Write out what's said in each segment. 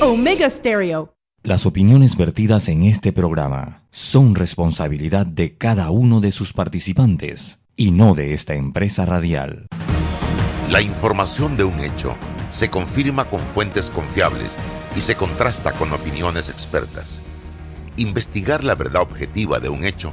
Omega Stereo. Las opiniones vertidas en este programa son responsabilidad de cada uno de sus participantes y no de esta empresa radial. La información de un hecho se confirma con fuentes confiables y se contrasta con opiniones expertas. Investigar la verdad objetiva de un hecho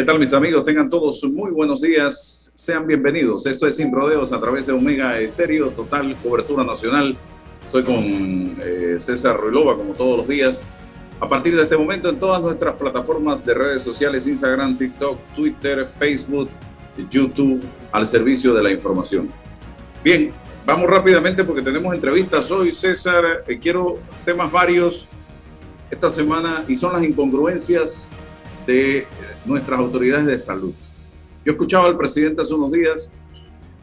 ¿Qué tal mis amigos? Tengan todos muy buenos días. Sean bienvenidos. Esto es Sin Rodeos a través de Omega Estéreo, total cobertura nacional. Soy con eh, César Ruilova como todos los días. A partir de este momento en todas nuestras plataformas de redes sociales, Instagram, TikTok, Twitter, Facebook, YouTube, al servicio de la información. Bien, vamos rápidamente porque tenemos entrevistas hoy, César. Eh, quiero temas varios esta semana y son las incongruencias de nuestras autoridades de salud. Yo escuchaba al presidente hace unos días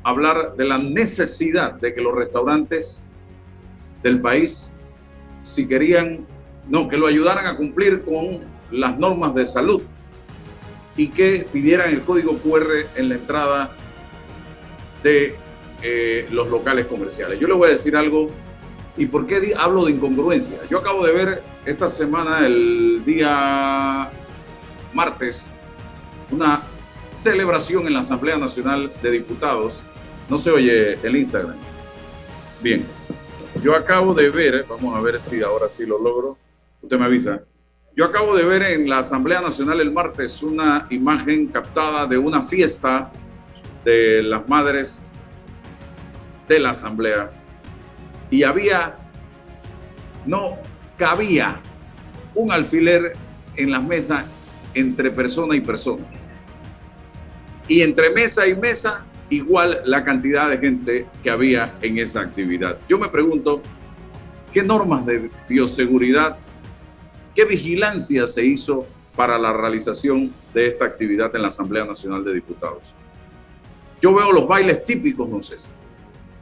hablar de la necesidad de que los restaurantes del país, si querían, no, que lo ayudaran a cumplir con las normas de salud y que pidieran el código QR en la entrada de eh, los locales comerciales. Yo le voy a decir algo ¿Y por qué hablo de incongruencia? Yo acabo de ver esta semana, el día martes, una celebración en la Asamblea Nacional de Diputados. No se oye el Instagram. Bien, yo acabo de ver, vamos a ver si ahora sí lo logro. Usted me avisa. Yo acabo de ver en la Asamblea Nacional el martes una imagen captada de una fiesta de las madres de la Asamblea y había, no cabía un alfiler en las mesas entre persona y persona. Y entre mesa y mesa, igual la cantidad de gente que había en esa actividad. Yo me pregunto, ¿qué normas de bioseguridad, qué vigilancia se hizo para la realización de esta actividad en la Asamblea Nacional de Diputados? Yo veo los bailes típicos, no sé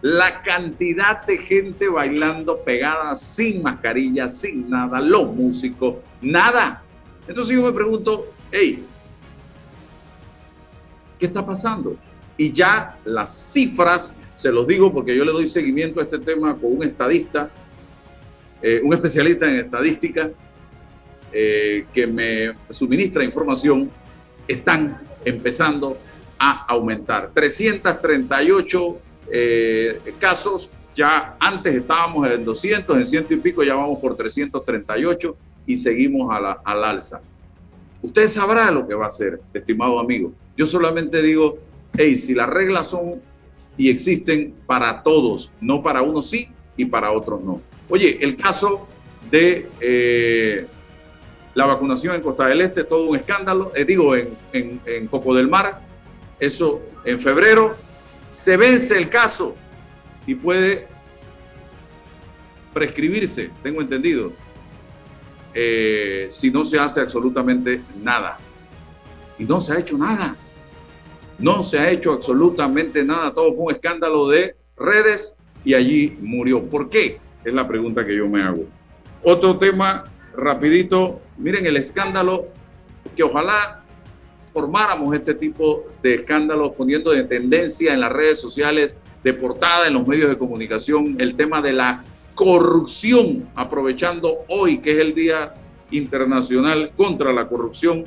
la cantidad de gente bailando pegada sin mascarilla, sin nada, los músicos, nada. Entonces yo me pregunto, hey, ¿qué está pasando? Y ya las cifras, se los digo porque yo le doy seguimiento a este tema con un estadista, eh, un especialista en estadística, eh, que me suministra información, están empezando a aumentar. 338 eh, casos. Ya antes estábamos en 200, en ciento y pico, ya vamos por 338 y seguimos a la, al alza. Usted sabrá lo que va a hacer, estimado amigo. Yo solamente digo, hey, si las reglas son y existen para todos, no para unos sí y para otros no. Oye, el caso de eh, la vacunación en Costa del Este, todo un escándalo, eh, digo, en, en, en Coco del Mar, eso en febrero, se vence el caso y puede prescribirse, tengo entendido, eh, si no se hace absolutamente nada. Y no se ha hecho nada. No se ha hecho absolutamente nada. Todo fue un escándalo de redes y allí murió. ¿Por qué? Es la pregunta que yo me hago. Otro tema, rapidito. Miren el escándalo que ojalá formáramos este tipo de escándalos poniendo de tendencia en las redes sociales, de portada en los medios de comunicación, el tema de la corrupción, aprovechando hoy que es el Día Internacional contra la Corrupción,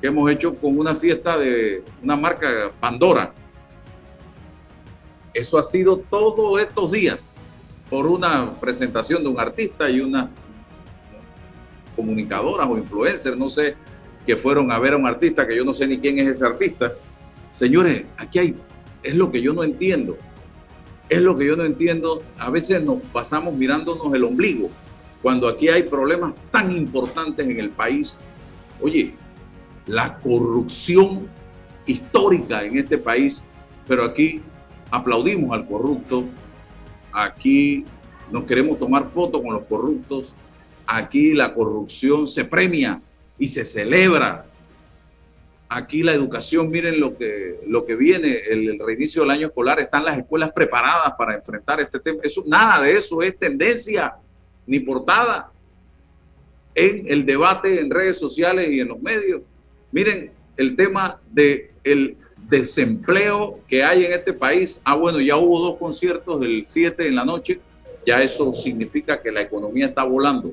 que hemos hecho con una fiesta de una marca Pandora. Eso ha sido todos estos días por una presentación de un artista y una comunicadoras o influencers, no sé, que fueron a ver a un artista que yo no sé ni quién es ese artista. Señores, aquí hay, es lo que yo no entiendo. Es lo que yo no entiendo. A veces nos pasamos mirándonos el ombligo cuando aquí hay problemas tan importantes en el país. Oye, la corrupción histórica en este país, pero aquí aplaudimos al corrupto, aquí nos queremos tomar fotos con los corruptos, aquí la corrupción se premia y se celebra. Aquí la educación, miren lo que, lo que viene, el, reinicio del año escolar, están las escuelas preparadas para enfrentar este tema. Nada de eso es tendencia ni portada en el debate en redes sociales y en los medios. Miren el tema del el desempleo que hay en este país. Ah, bueno, ya hubo dos conciertos del 7 en la noche. Ya eso significa que la economía está volando,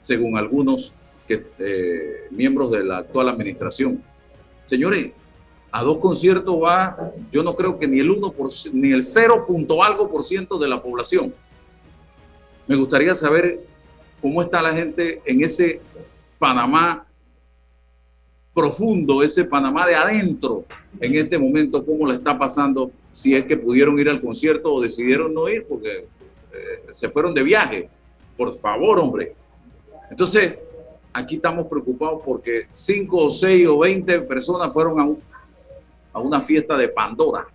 según algunos que, eh, miembros de la actual administración. Señores, a dos conciertos va, yo no creo que ni el 1 por, ni el 0 punto algo por ciento de la población. Me gustaría saber cómo está la gente en ese Panamá profundo, ese Panamá de adentro, en este momento, cómo le está pasando, si es que pudieron ir al concierto o decidieron no ir porque eh, se fueron de viaje. Por favor, hombre. Entonces, aquí estamos preocupados porque 5 o 6 o 20 personas fueron a, a una fiesta de Pandora,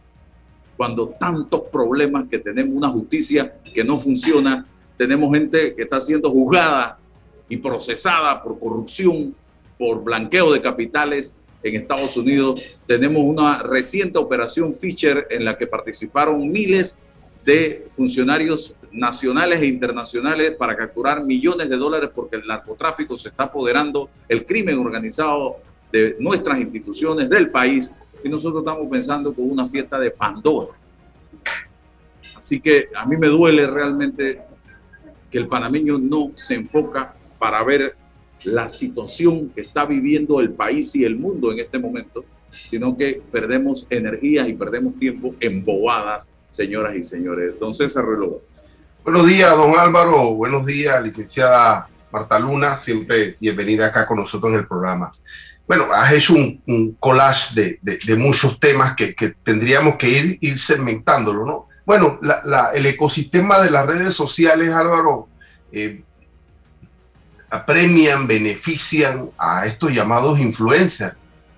cuando tantos problemas que tenemos, una justicia que no funciona, tenemos gente que está siendo juzgada y procesada por corrupción, por blanqueo de capitales en Estados Unidos. Tenemos una reciente operación Fisher en la que participaron miles de funcionarios nacionales e internacionales para capturar millones de dólares porque el narcotráfico se está apoderando, el crimen organizado de nuestras instituciones, del país, y nosotros estamos pensando con una fiesta de Pandora. Así que a mí me duele realmente que el panameño no se enfoca para ver la situación que está viviendo el país y el mundo en este momento, sino que perdemos energías y perdemos tiempo en bobadas, señoras y señores. Don César Reloj. Buenos días, don Álvaro. Buenos días, licenciada Marta Luna. Siempre bienvenida acá con nosotros en el programa. Bueno, has hecho un, collage de, muchos temas que, tendríamos que ir, ir segmentándolo, ¿no? Bueno, el ecosistema de las redes sociales, Álvaro, eh, apremian, benefician a estos llamados influencers.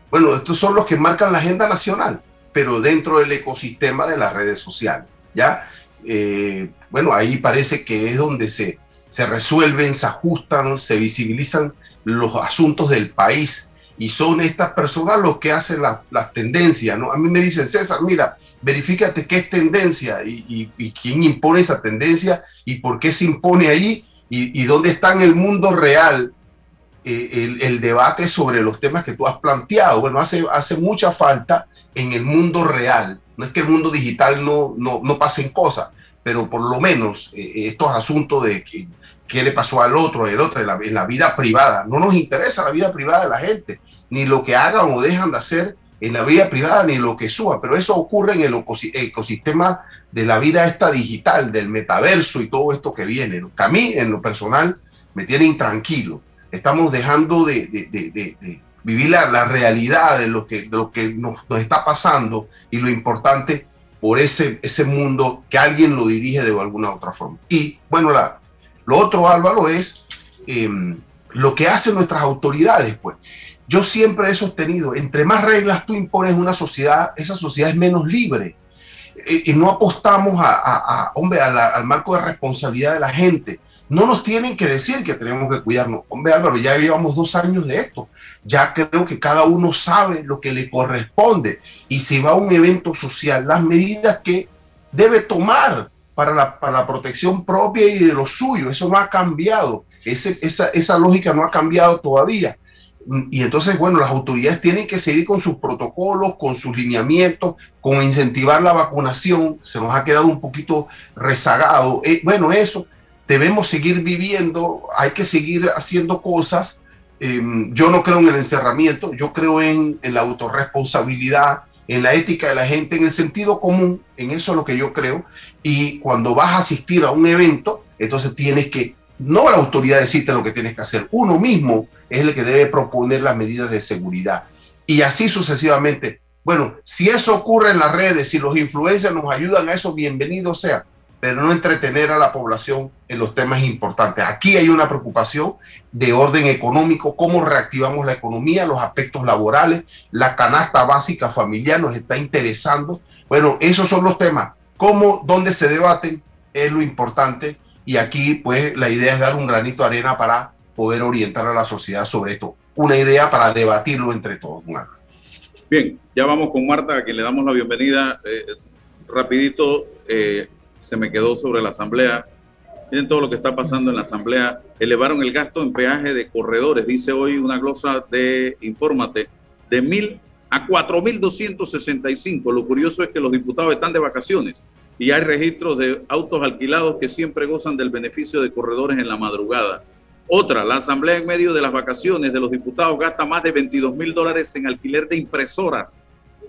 Bueno, estos son los que marcan la agenda nacional, pero dentro del ecosistema de las redes sociales, ¿ya? Eh, bueno, ahí parece que es donde se, se resuelven, se ajustan, se visibilizan los asuntos del país y son estas personas los que hacen las tendencias, ¿no? A mí me dicen, César, mira, verifícate qué es tendencia y, quién impone esa tendencia y por qué se impone ahí y, dónde está en el mundo real eh, el, debate sobre los temas que tú has planteado. Bueno, hace, hace mucha falta en el mundo real. No es que el mundo digital no, no, no pasen cosas, pero por lo menos eh, estos asuntos de que, qué le pasó al otro, el otro, en la, vida privada. No nos interesa la vida privada de la gente, ni lo que hagan o dejan de hacer en la vida privada ni lo que suba, pero eso ocurre en el ecosistema de la vida esta digital, del metaverso y todo esto que viene. A mí, en lo personal, me tiene intranquilo. Estamos dejando de, vivir la, realidad de lo que, lo que nos, está pasando y lo importante por ese, ese mundo que alguien lo dirige de alguna otra forma. Y bueno, la, lo otro, Álvaro, es em, lo que hacen nuestras autoridades, pues. Yo siempre he sostenido, entre más reglas tú impones una sociedad, esa sociedad es menos libre. Eh, y no apostamos a, hombre, al marco de responsabilidad de la gente. No nos tienen que decir que tenemos que cuidarnos. Hombre, Álvaro, ya llevamos dos años de esto. Ya creo que cada uno sabe lo que le corresponde. Y si va a un evento social, las medidas que debe tomar para la, para la protección propia y de lo suyo. Eso no ha cambiado. esa, esa lógica no ha cambiado todavía. Y entonces, bueno, las autoridades tienen que seguir con sus protocolos, con sus lineamientos, con incentivar la vacunación. Se nos ha quedado un poquito rezagado. Eh, bueno, eso debemos seguir viviendo, hay que seguir haciendo cosas. Em, yo no creo en el encerramiento, yo creo en, en la autorresponsabilidad, en la ética de la gente, en el sentido común, en eso es lo que yo creo. Y cuando vas a asistir a un evento, entonces tienes que, no la autoridad decirte lo que tienes que hacer, uno mismo es el que debe proponer las medidas de seguridad. Y así sucesivamente. Bueno, si eso ocurre en las redes, si los influencers nos ayudan a eso, bienvenido sea pero no entretener a la población en los temas importantes. Aquí hay una preocupación de orden económico, cómo reactivamos la economía, los aspectos laborales, la canasta básica familiar nos está interesando. Bueno, esos son los temas. Cómo, dónde se debaten es lo importante y aquí pues la idea es dar un granito de arena para poder orientar a la sociedad sobre esto. Una idea para debatirlo entre todos. Bien, ya vamos con Marta, a quien le damos la bienvenida. Eh, rapidito, eh, se me quedó sobre la asamblea. Miren todo lo que está pasando en la asamblea. Elevaron el gasto en peaje de corredores, dice hoy una glosa de Infórmate, de mil a 4.265. Lo curioso es que los diputados están de vacaciones y hay registros de autos alquilados que siempre gozan del beneficio de corredores en la madrugada. Otra, la Asamblea en medio de las vacaciones de los diputados gasta más de 22 mil dólares en alquiler de impresoras.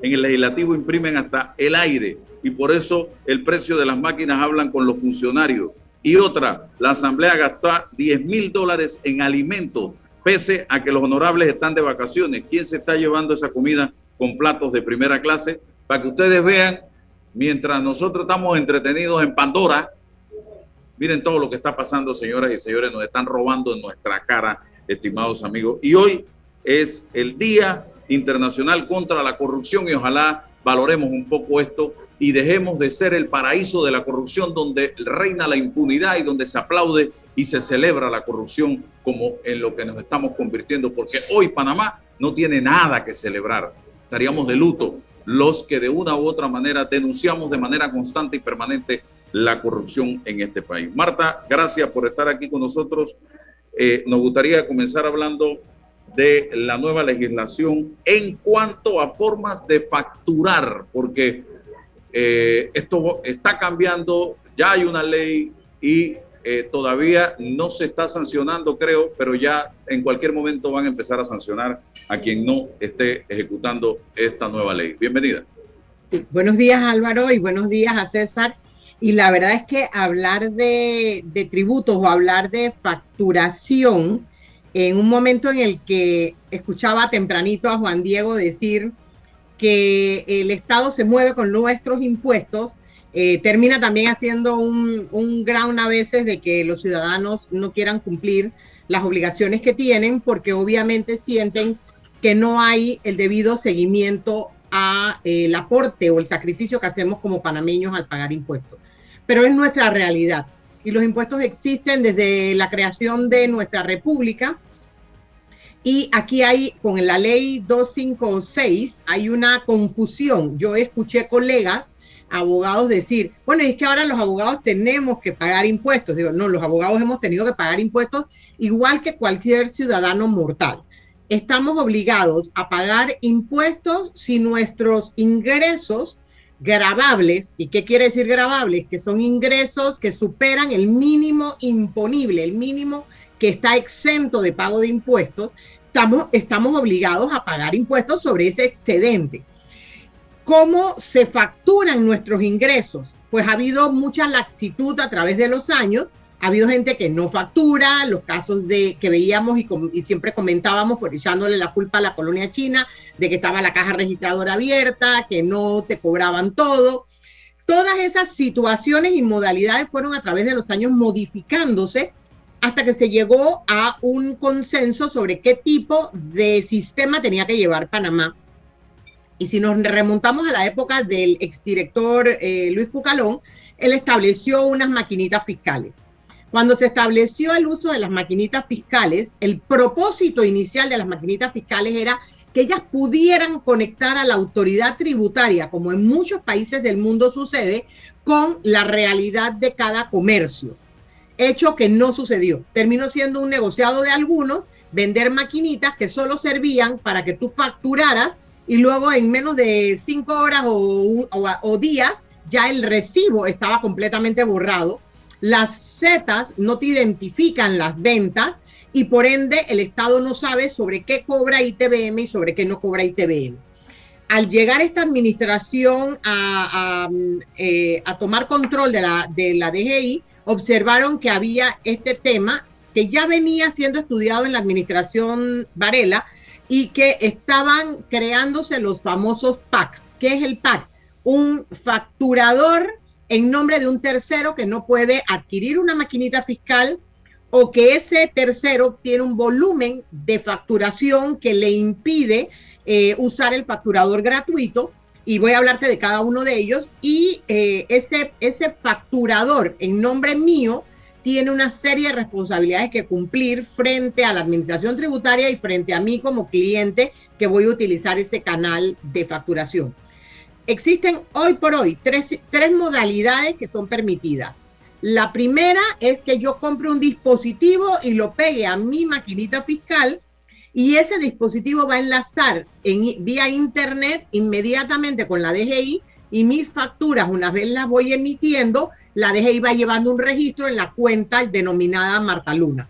En el legislativo imprimen hasta el aire y por eso el precio de las máquinas hablan con los funcionarios. Y otra, la Asamblea gastó 10 mil dólares en alimentos, pese a que los honorables están de vacaciones. ¿Quién se está llevando esa comida con platos de primera clase? Para que ustedes vean, mientras nosotros estamos entretenidos en Pandora, miren todo lo que está pasando, señoras y señores, nos están robando en nuestra cara, estimados amigos. Y hoy es el Día Internacional contra la Corrupción y ojalá valoremos un poco esto y dejemos de ser el paraíso de la corrupción donde reina la impunidad y donde se aplaude y se celebra la corrupción como en lo que nos estamos convirtiendo, porque hoy Panamá no tiene nada que celebrar. Estaríamos de luto los que de una u otra manera denunciamos de manera constante y permanente la corrupción en este país. Marta, gracias por estar aquí con nosotros. Eh, nos gustaría comenzar hablando de la nueva legislación en cuanto a formas de facturar, porque eh, esto está cambiando, ya hay una ley y eh, todavía no se está sancionando, creo, pero ya en cualquier momento van a empezar a sancionar a quien no esté ejecutando esta nueva ley. Bienvenida. buenos días Álvaro y buenos días a César. Y la verdad es que hablar de, de tributos o hablar de facturación en un momento en el que escuchaba tempranito a Juan Diego decir que el Estado se mueve con nuestros impuestos, eh, termina también haciendo un, un ground a veces de que los ciudadanos no quieran cumplir las obligaciones que tienen porque obviamente sienten que no hay el debido seguimiento a eh, el aporte o el sacrificio que hacemos como panameños al pagar impuestos. Pero es nuestra realidad y los impuestos existen desde la creación de nuestra república y aquí hay, con la ley 256, hay una confusión. Yo escuché colegas, abogados decir, bueno, es que ahora los abogados tenemos que pagar impuestos. Digo, no, los abogados hemos tenido que pagar impuestos igual que cualquier ciudadano mortal. Estamos obligados a pagar impuestos si nuestros ingresos grabables, ¿y qué quiere decir grabables? Que son ingresos que superan el mínimo imponible, el mínimo que está exento de pago de impuestos, estamos, estamos obligados a pagar impuestos sobre ese excedente. ¿Cómo se facturan nuestros ingresos? Pues ha habido mucha laxitud a través de los años. Ha habido gente que no factura, los casos de que veíamos y, siempre comentábamos por echándole la culpa a la colonia china de que estaba la caja registradora abierta, que no te cobraban todo. Todas esas situaciones y modalidades fueron a través de los años modificándose hasta que se llegó a un consenso sobre qué tipo de sistema tenía que llevar Panamá. Y si nos remontamos a la época del exdirector eh, Luis Cucalón, él estableció unas maquinitas fiscales. Cuando se estableció el uso de las maquinitas fiscales, el propósito inicial de las maquinitas fiscales era que ellas pudieran conectar a la autoridad tributaria, como en muchos países del mundo sucede, con la realidad de cada comercio. hecho que no sucedió. Terminó siendo un negociado de algunos, vender maquinitas que solo servían para que tú facturaras y luego en menos de cinco horas o, días ya el recibo estaba completamente borrado. Las setas no te identifican las ventas y por ende el Estado no sabe sobre qué cobra ITBM y sobre qué no cobra ITBM. Al llegar esta administración a, eh, tomar control de la, de la DGI, observaron que había este tema que ya venía siendo estudiado en la administración Varela y que estaban creándose los famosos PAC. ¿Qué es el PAC? Un facturador en nombre de un tercero que no puede adquirir una maquinita fiscal o que ese tercero tiene un volumen de facturación que le impide eh, usar el facturador gratuito y voy a hablarte de cada uno de ellos. Y eh, ese, ese facturador en nombre mío tiene una serie de responsabilidades que cumplir frente a la administración tributaria y frente a mí como cliente que voy a utilizar ese canal de facturación. Existen hoy por hoy tres, tres modalidades que son permitidas. La primera es que yo compre un dispositivo y lo pegue a mi maquinita fiscal y ese dispositivo va a enlazar en, vía internet inmediatamente con la DGI y mis facturas, una vez las voy emitiendo, la DGI va llevando un registro en la cuenta denominada Marta Luna.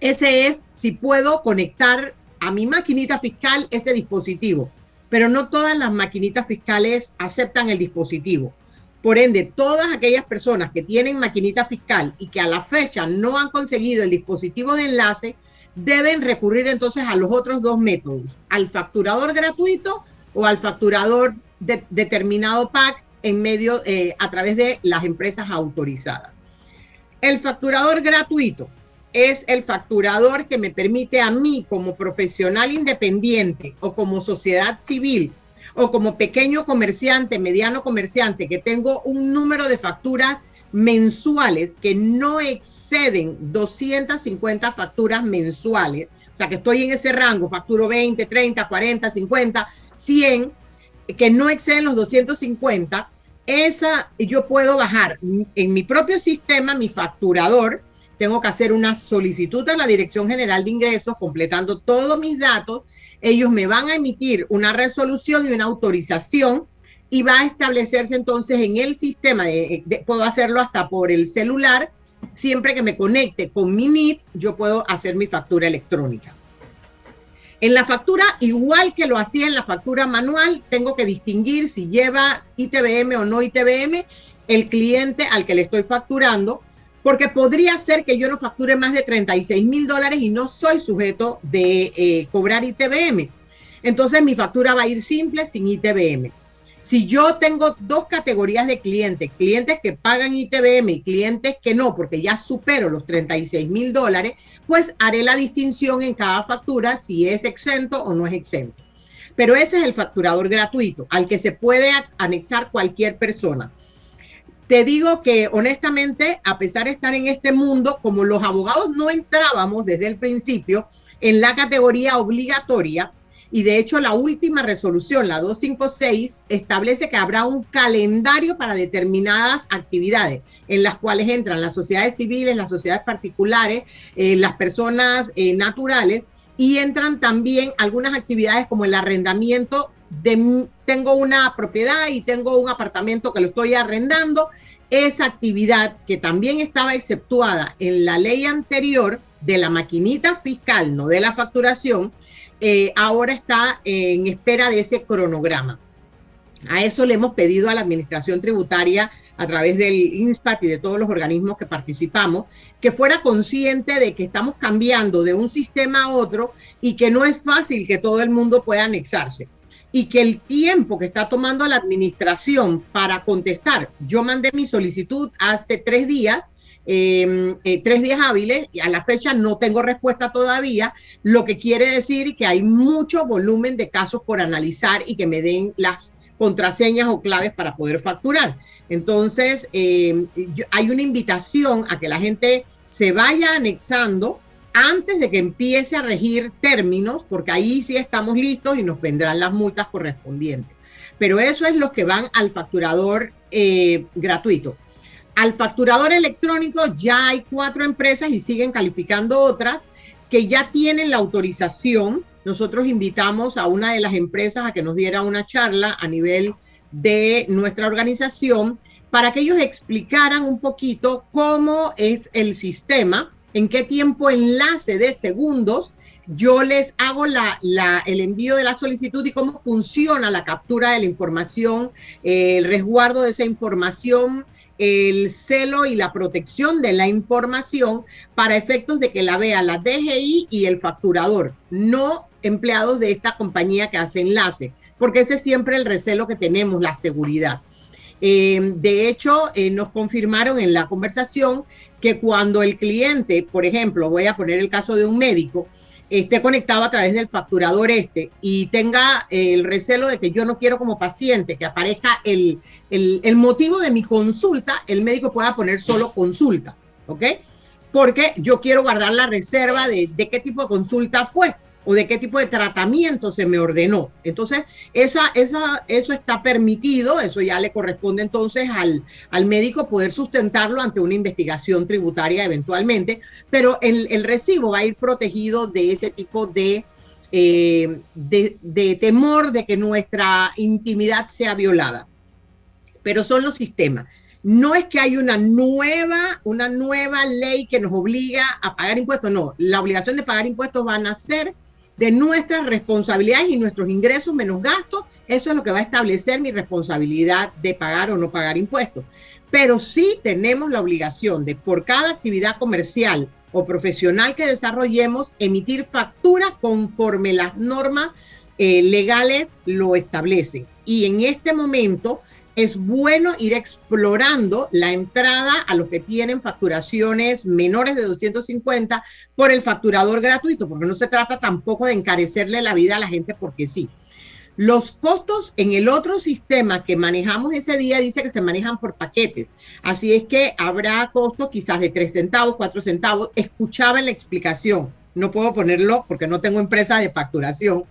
Ese es si puedo conectar a mi maquinita fiscal ese dispositivo, pero no todas las maquinitas fiscales aceptan el dispositivo. Por ende, todas aquellas personas que tienen maquinita fiscal y que a la fecha no han conseguido el dispositivo de enlace, deben recurrir entonces a los otros dos métodos, al facturador gratuito o al facturador de, determinado PAC en medio, eh, a través de las empresas autorizadas. El facturador gratuito es el facturador que me permite a mí como profesional independiente o como sociedad civil o como pequeño comerciante, mediano comerciante, que tengo un número de facturas mensuales que no exceden 250 facturas mensuales, o sea que estoy en ese rango, facturo 20, 30, 40, 50, 100, que no exceden los 250, esa yo puedo bajar en mi propio sistema, mi facturador, tengo que hacer una solicitud a la Dirección General de Ingresos completando todos mis datos, ellos me van a emitir una resolución y una autorización y va a establecerse entonces en el sistema, de, puedo hacerlo hasta por el celular, siempre que me conecte con mi NIT, yo puedo hacer mi factura electrónica. En la factura, igual que lo hacía en la factura manual, tengo que distinguir si lleva ITBM o no ITBM el cliente al que le estoy facturando, porque podría ser que yo no facture más de 36 mil dólares y no soy sujeto de eh, cobrar ITBM. Entonces mi factura va a ir simple sin ITBM. Si yo tengo dos categorías de clientes, clientes que pagan ITBM y clientes que no, porque ya supero los 36 mil dólares, pues haré la distinción en cada factura si es exento o no es exento. Pero ese es el facturador gratuito al que se puede anexar cualquier persona. Te digo que honestamente, a pesar de estar en este mundo, como los abogados no entrábamos desde el principio en la categoría obligatoria, y de hecho la última resolución, la 256, establece que habrá un calendario para determinadas actividades en las cuales entran las sociedades civiles, las sociedades particulares, eh, las personas eh, naturales y entran también algunas actividades como el arrendamiento de tengo una propiedad y tengo un apartamento que lo estoy arrendando. Esa actividad que también estaba exceptuada en la ley anterior de la maquinita fiscal, no de la facturación, eh, ahora está en espera de ese cronograma. A eso le hemos pedido a la Administración Tributaria a través del INSPAT y de todos los organismos que participamos, que fuera consciente de que estamos cambiando de un sistema a otro y que no es fácil que todo el mundo pueda anexarse. Y que el tiempo que está tomando la administración para contestar, yo mandé mi solicitud hace tres días, Em, eh, tres días hábiles y a la fecha no tengo respuesta todavía, lo que quiere decir que hay mucho volumen de casos por analizar y que me den las contraseñas o claves para poder facturar. Entonces, em, hay una invitación a que la gente se vaya anexando antes de que empiece a regir términos, porque ahí sí estamos listos y nos vendrán las multas correspondientes. Pero eso es lo que van al facturador eh, gratuito. Al facturador electrónico ya hay cuatro empresas y siguen calificando otras que ya tienen la autorización. Nosotros invitamos a una de las empresas a que nos diera una charla a nivel de nuestra organización para que ellos explicaran un poquito cómo es el sistema, en qué tiempo enlace de segundos yo les hago el envío de la solicitud y cómo funciona la captura de la información, el resguardo de esa información, el celo y la protección de la información para efectos de que la vea la DGI y el facturador, no empleados de esta compañía que hace enlace, porque ese es siempre el recelo que tenemos, la seguridad. Eh, de hecho, eh, nos confirmaron en la conversación que cuando el cliente, por ejemplo, voy a poner el caso de un médico, esté conectado a través del facturador este y tenga el recelo de que yo no quiero como paciente que aparezca el, el, motivo de mi consulta, el médico pueda poner solo consulta, ¿ok? Porque yo quiero guardar la reserva de, de qué tipo de consulta fue o de qué tipo de tratamiento se me ordenó. Entonces, esa, esa, eso está permitido, eso ya le corresponde entonces al, al médico poder sustentarlo ante una investigación tributaria eventualmente, pero el, el recibo va a ir protegido de ese tipo de, eh, de, de temor de que nuestra intimidad sea violada. Pero son los sistemas. No es que hay una nueva, una nueva ley que nos obliga a pagar impuestos, no, la obligación de pagar impuestos va a nacer de nuestras responsabilidades y nuestros ingresos menos gastos, eso es lo que va a establecer mi responsabilidad de pagar o no pagar impuestos. Pero sí tenemos la obligación de por cada actividad comercial o profesional que desarrollemos, emitir factura conforme las normas eh, legales lo establecen. Y en este momento es bueno ir explorando la entrada a los que tienen facturaciones menores de 250 por el facturador gratuito, porque no se trata tampoco de encarecerle la vida a la gente porque sí. Los costos en el otro sistema que manejamos ese día dice que se manejan por paquetes. Así es que habrá costos quizás de 3 centavos, 4 centavos. Escuchaba en la explicación. No puedo ponerlo porque no tengo empresa de facturación,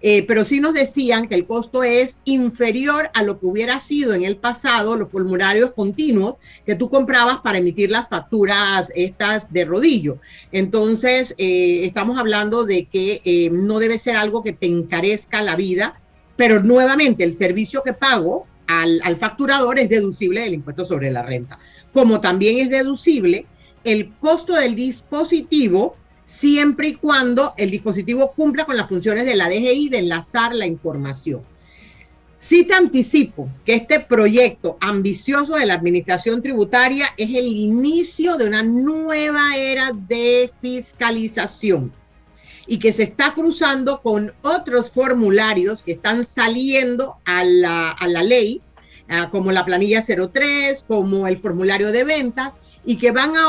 eh, pero sí nos decían que el costo es inferior a lo que hubiera sido en el pasado los formularios continuos que tú comprabas para emitir las facturas estas de rodillo. Entonces, eh, estamos hablando de que eh, no debe ser algo que te encarezca la vida, pero nuevamente el servicio que pago al, al facturador es deducible del impuesto sobre la renta, como también es deducible el costo del dispositivo siempre y cuando el dispositivo cumpla con las funciones de la DGI de enlazar la información. Sí te anticipo que este proyecto ambicioso de la Administración Tributaria es el inicio de una nueva era de fiscalización y que se está cruzando con otros formularios que están saliendo a la, a la ley, ah, como la planilla 03, como el formulario de venta, y que van a,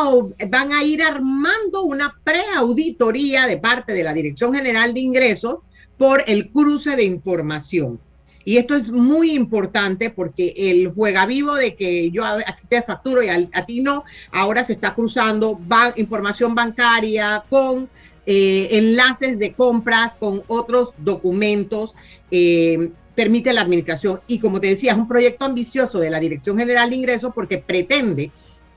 van a ir armando una preauditoría de parte de la Dirección General de Ingresos por el cruce de información. Y esto es muy importante porque el juega vivo de que yo aquí te facturo y a, ti no, ahora se está cruzando información bancaria con eh, enlaces de compras, con otros documentos. Eh, permite la administración. Y como te decía, es un proyecto ambicioso de la Dirección General de Ingresos porque pretende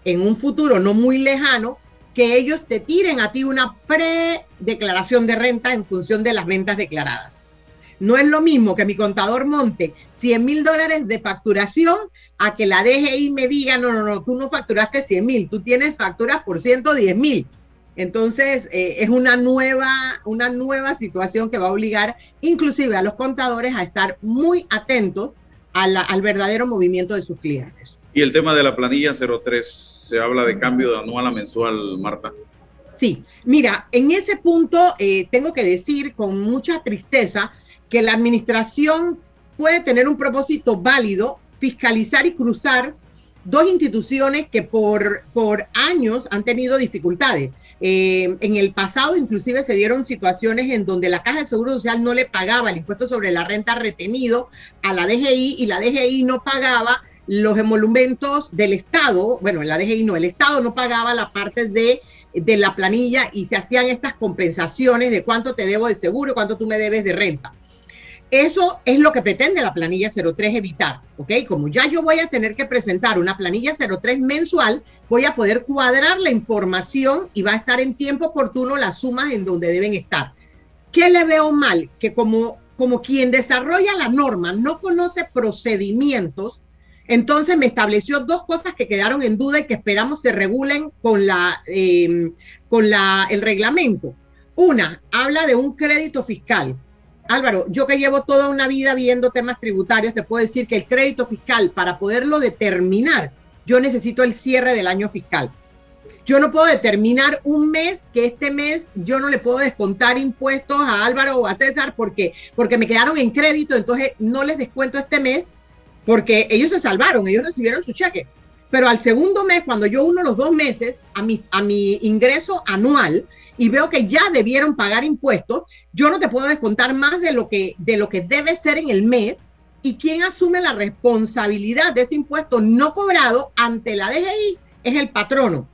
en un futuro no muy lejano que ellos te tiren a ti una pre-declaración de renta en función de las ventas declaradas. No es lo mismo que mi contador monte 100 mil dólares de facturación a que la DGI me diga, no, no, no, tú no facturaste 100 mil, tú tienes facturas por 110 mil. Entonces, eh, es una nueva, una nueva situación que va a obligar inclusive a los contadores a estar muy atentos al verdadero movimiento de sus clientes. Y el tema de la planilla 03, se habla de cambio de anual a mensual, Marta. Sí, mira, en ese punto eh, tengo que decir con mucha tristeza que la administración puede tener un propósito válido, fiscalizar y cruzar dos instituciones que por, por años han tenido dificultades. Eh, en el pasado inclusive se dieron situaciones en donde la Caja de Seguro Social no le pagaba el impuesto sobre la renta retenido a la DGI y la DGI no pagaba los emolumentos del Estado, bueno, la DGI no, el Estado no pagaba la parte de, de la planilla y se hacían estas compensaciones de cuánto te debo de seguro, cuánto tú me debes de renta. Eso es lo que pretende la planilla 03 evitar, ¿ok? Como ya yo voy a tener que presentar una planilla 03 mensual, voy a poder cuadrar la información y va a estar en tiempo oportuno las sumas en donde deben estar. ¿Qué le veo mal? Que como, como quien desarrolla la norma no conoce procedimientos, entonces me estableció dos cosas que quedaron en duda y que esperamos se regulen con, la, em, con la, el reglamento. Una, habla de un crédito fiscal. Álvaro, yo que llevo toda una vida viendo temas tributarios, te puedo decir que el crédito fiscal, para poderlo determinar, yo necesito el cierre del año fiscal. Yo no puedo determinar un mes que este mes yo no le puedo descontar impuestos a Álvaro o a César porque, porque me quedaron en crédito, entonces no les descuento este mes porque ellos se salvaron, ellos recibieron su cheque. Pero al segundo mes, cuando yo uno los dos meses a mi, a mi ingreso anual y veo que ya debieron pagar impuestos, yo no te puedo descontar más de lo que, de lo que debe ser en el mes. ¿Y quién asume la responsabilidad de ese impuesto no cobrado ante la DGI? Es el patrono.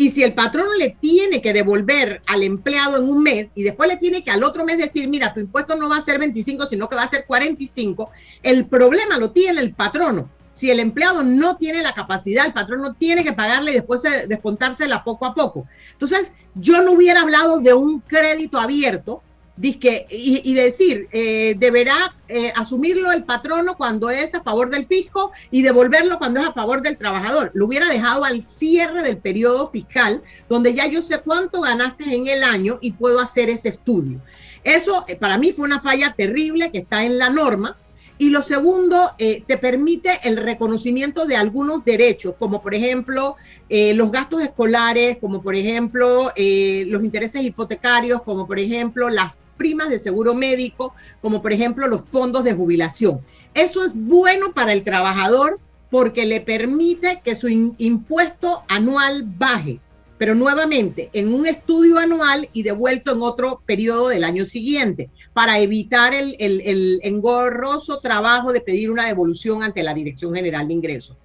Y si el patrono le tiene que devolver al empleado en un mes y después le tiene que al otro mes decir, mira, tu impuesto no va a ser 25, sino que va a ser 45, el problema lo tiene el patrono. Si el empleado no tiene la capacidad, el patrono tiene que pagarle y después descontársela poco a poco. Entonces, yo no hubiera hablado de un crédito abierto, y, decir, eh, deberá eh, asumirlo el patrono cuando es a favor del fisco y devolverlo cuando es a favor del trabajador. Lo hubiera dejado al cierre del periodo fiscal, donde ya yo sé cuánto ganaste en el año y puedo hacer ese estudio. Eso eh, para mí fue una falla terrible que está en la norma. Y lo segundo, te permite el reconocimiento de algunos derechos, como por ejemplo los gastos escolares, como por ejemplo los intereses hipotecarios, como por ejemplo las primas de seguro médico, como por ejemplo los fondos de jubilación. Eso es bueno para el trabajador porque le permite que su impuesto anual baje, pero nuevamente en un estudio anual y devuelto en otro periodo del año siguiente, para evitar el, engorroso trabajo de pedir una devolución ante la Dirección General de Ingresos.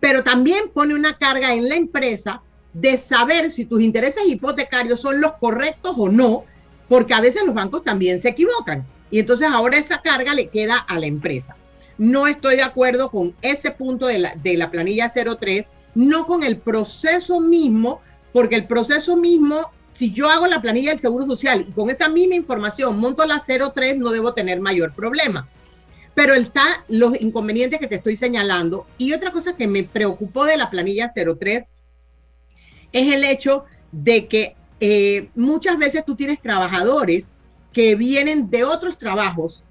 Pero también pone una carga en la empresa de saber si tus intereses hipotecarios son los correctos o no, porque a veces los bancos también se equivocan. Y entonces ahora esa carga le queda a la empresa. No estoy de acuerdo con ese punto de la planilla 03, no con el proceso mismo, porque el proceso mismo, si yo hago la planilla del Seguro Social y con esa misma información monto la 03, no debo tener mayor problema. Pero está los inconvenientes que te estoy señalando. Y otra cosa que me preocupó de la planilla 03 es el hecho de que eh, muchas veces tú tienes trabajadores que vienen de otros trabajos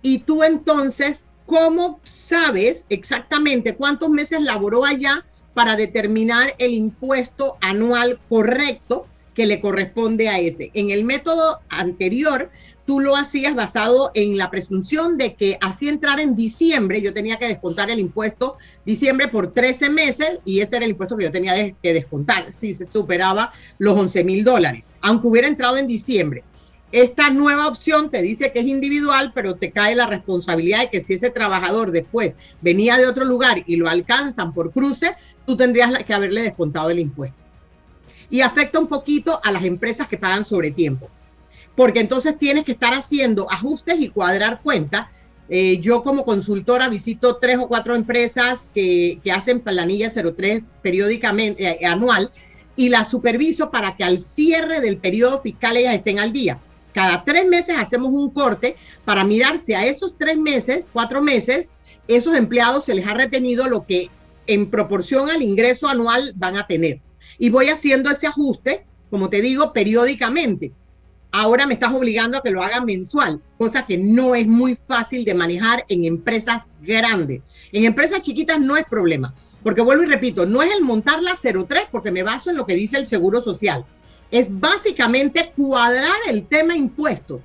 y tú entonces, ¿cómo sabes exactamente cuántos meses laboró allá para determinar el impuesto anual correcto que le corresponde a ese? En el método anterior, tú lo hacías basado en la presunción de que así entrar en diciembre, yo tenía que descontar el impuesto diciembre por 13 meses y ese era el impuesto que yo tenía que descontar si se superaba los 11 mil dólares, aunque hubiera entrado en diciembre. Esta nueva opción te dice que es individual, pero te cae la responsabilidad de que si ese trabajador después venía de otro lugar y lo alcanzan por cruce, tú tendrías que haberle descontado el impuesto. Y afecta un poquito a las empresas que pagan sobre tiempo porque entonces tienes que estar haciendo ajustes y cuadrar cuentas. Eh, yo como consultora visito tres o cuatro empresas que, hacen planilla 03 periódicamente, eh, anual, y las superviso para que al cierre del periodo fiscal ellas estén al día. Cada tres meses hacemos un corte para mirar si a esos tres meses, cuatro meses, esos empleados se les ha retenido lo que en proporción al ingreso anual van a tener. Y voy haciendo ese ajuste, como te digo, periódicamente ahora me estás obligando a que lo haga mensual, cosa que no es muy fácil de manejar en empresas grandes. En empresas chiquitas no es problema, porque vuelvo y repito, no es el montar la 03 porque me baso en lo que dice el Seguro Social. Es básicamente cuadrar el tema impuesto.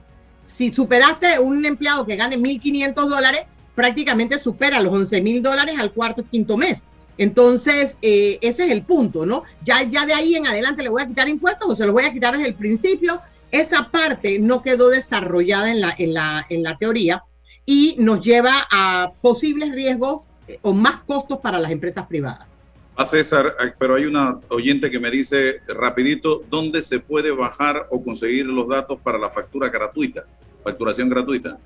Si superaste un empleado que gane 1.500 dólares, prácticamente supera los 11.000 dólares al cuarto quinto mes. Entonces, eh, ese es el punto, ¿no? Ya, ya de ahí en adelante le voy a quitar impuestos o se los voy a quitar desde el principio esa parte no quedó desarrollada en la, en la, en la teoría y nos lleva a posibles riesgos eh, o más costos para las empresas privadas. A César, eh, pero hay una oyente que me dice rapidito, ¿dónde se puede bajar o conseguir los datos para la factura gratuita, facturación gratuita?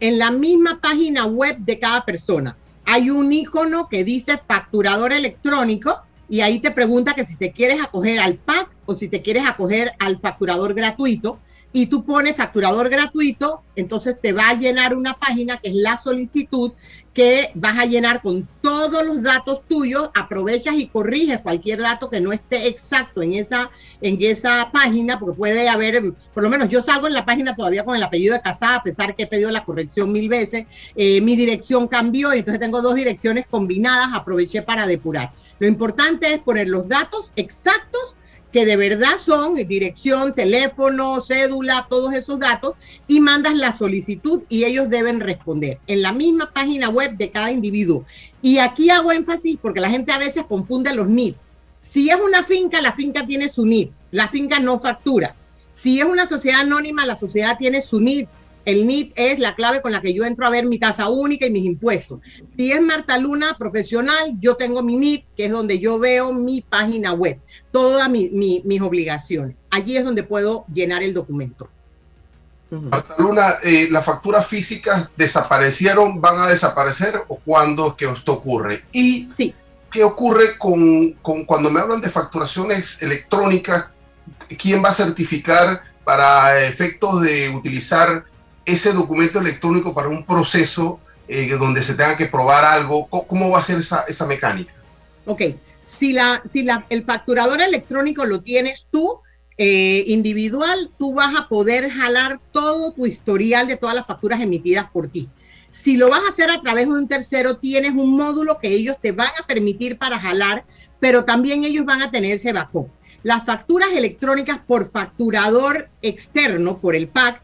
En la misma página web de cada persona. Hay un icono que dice facturador electrónico y ahí te pregunta que si te quieres acoger al PAC o si te quieres acoger al facturador gratuito y tú pones facturador gratuito, entonces te va a llenar una página que es la solicitud que vas a llenar con todos los datos tuyos, aprovechas y corriges cualquier dato que no esté exacto en esa, en esa página, porque puede haber, por lo menos yo salgo en la página todavía con el apellido de casada, a pesar que he pedido la corrección mil veces, eh, mi dirección cambió y entonces tengo dos direcciones combinadas, aproveché para depurar. Lo importante es poner los datos exactos que de verdad son dirección, teléfono, cédula, todos esos datos, y mandas la solicitud y ellos deben responder en la misma página web de cada individuo. Y aquí hago énfasis porque la gente a veces confunde los NID. Si es una finca, la finca tiene su NID, la finca no factura. Si es una sociedad anónima, la sociedad tiene su NID, el NIT es la clave con la que yo entro a ver mi tasa única y mis impuestos. Si es Marta Luna profesional, yo tengo mi NIT, que es donde yo veo mi página web, todas mis obligaciones. Allí es donde puedo llenar el documento. Marta Luna, eh, ¿las facturas físicas desaparecieron, van a desaparecer o cuándo que esto ocurre? Y sí. ¿qué ocurre con, con cuando me hablan de facturaciones electrónicas? ¿Quién va a certificar para efectos de utilizar ese documento electrónico para un proceso eh, donde se tenga que probar algo? ¿Cómo, va a ser esa, esa mecánica? Ok, si, la, si la, el facturador electrónico lo tienes tú, eh, individual, tú vas a poder jalar todo tu historial de todas las facturas emitidas por ti. Si lo vas a hacer a través de un tercero, tienes un módulo que ellos te van a permitir para jalar, pero también ellos van a tener ese backup. Las facturas electrónicas por facturador externo, por el PAC,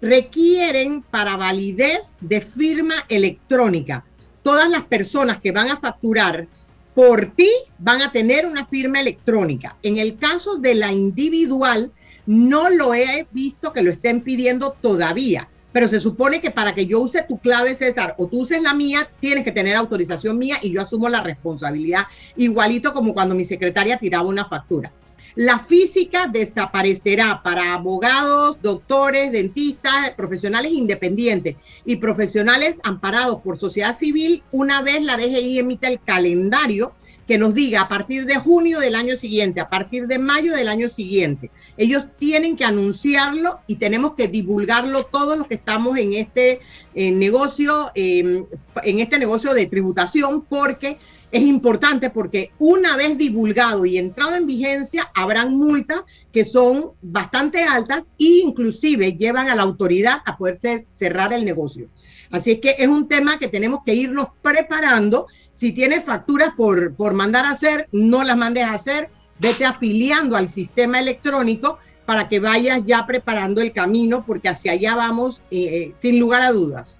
requieren para validez de firma electrónica. Todas las personas que van a facturar por ti van a tener una firma electrónica. En el caso de la individual, no lo he visto que lo estén pidiendo todavía, pero se supone que para que yo use tu clave, César, o tú uses la mía, tienes que tener autorización mía y yo asumo la responsabilidad, igualito como cuando mi secretaria tiraba una factura. La física desaparecerá para abogados, doctores, dentistas, profesionales independientes y profesionales amparados por sociedad civil una vez la DGI emita el calendario que nos diga a partir de junio del año siguiente, a partir de mayo del año siguiente. Ellos tienen que anunciarlo y tenemos que divulgarlo todos los que estamos en este eh, negocio, em, en este negocio de tributación, porque es importante porque una vez divulgado y entrado en vigencia, habrán multas que son bastante altas e inclusive llevan a la autoridad a poder cerrar el negocio. Así es que es un tema que tenemos que irnos preparando. Si tienes facturas por, por mandar a hacer, no las mandes a hacer, vete afiliando al sistema electrónico para que vayas ya preparando el camino, porque hacia allá vamos eh, eh, sin lugar a dudas.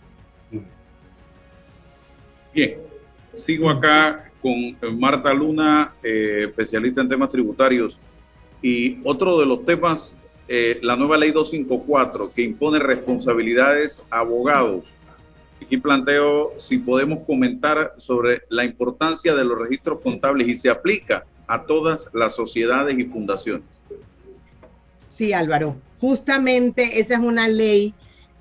Bien, Sigo acá con eh, Marta Luna, eh, especialista en temas tributarios. Y otro de los temas, eh, la nueva ley 254, que impone responsabilidades a abogados. Aquí planteo si podemos comentar sobre la importancia de los registros contables y se aplica a todas las sociedades y fundaciones. Sí, Álvaro, justamente esa es una ley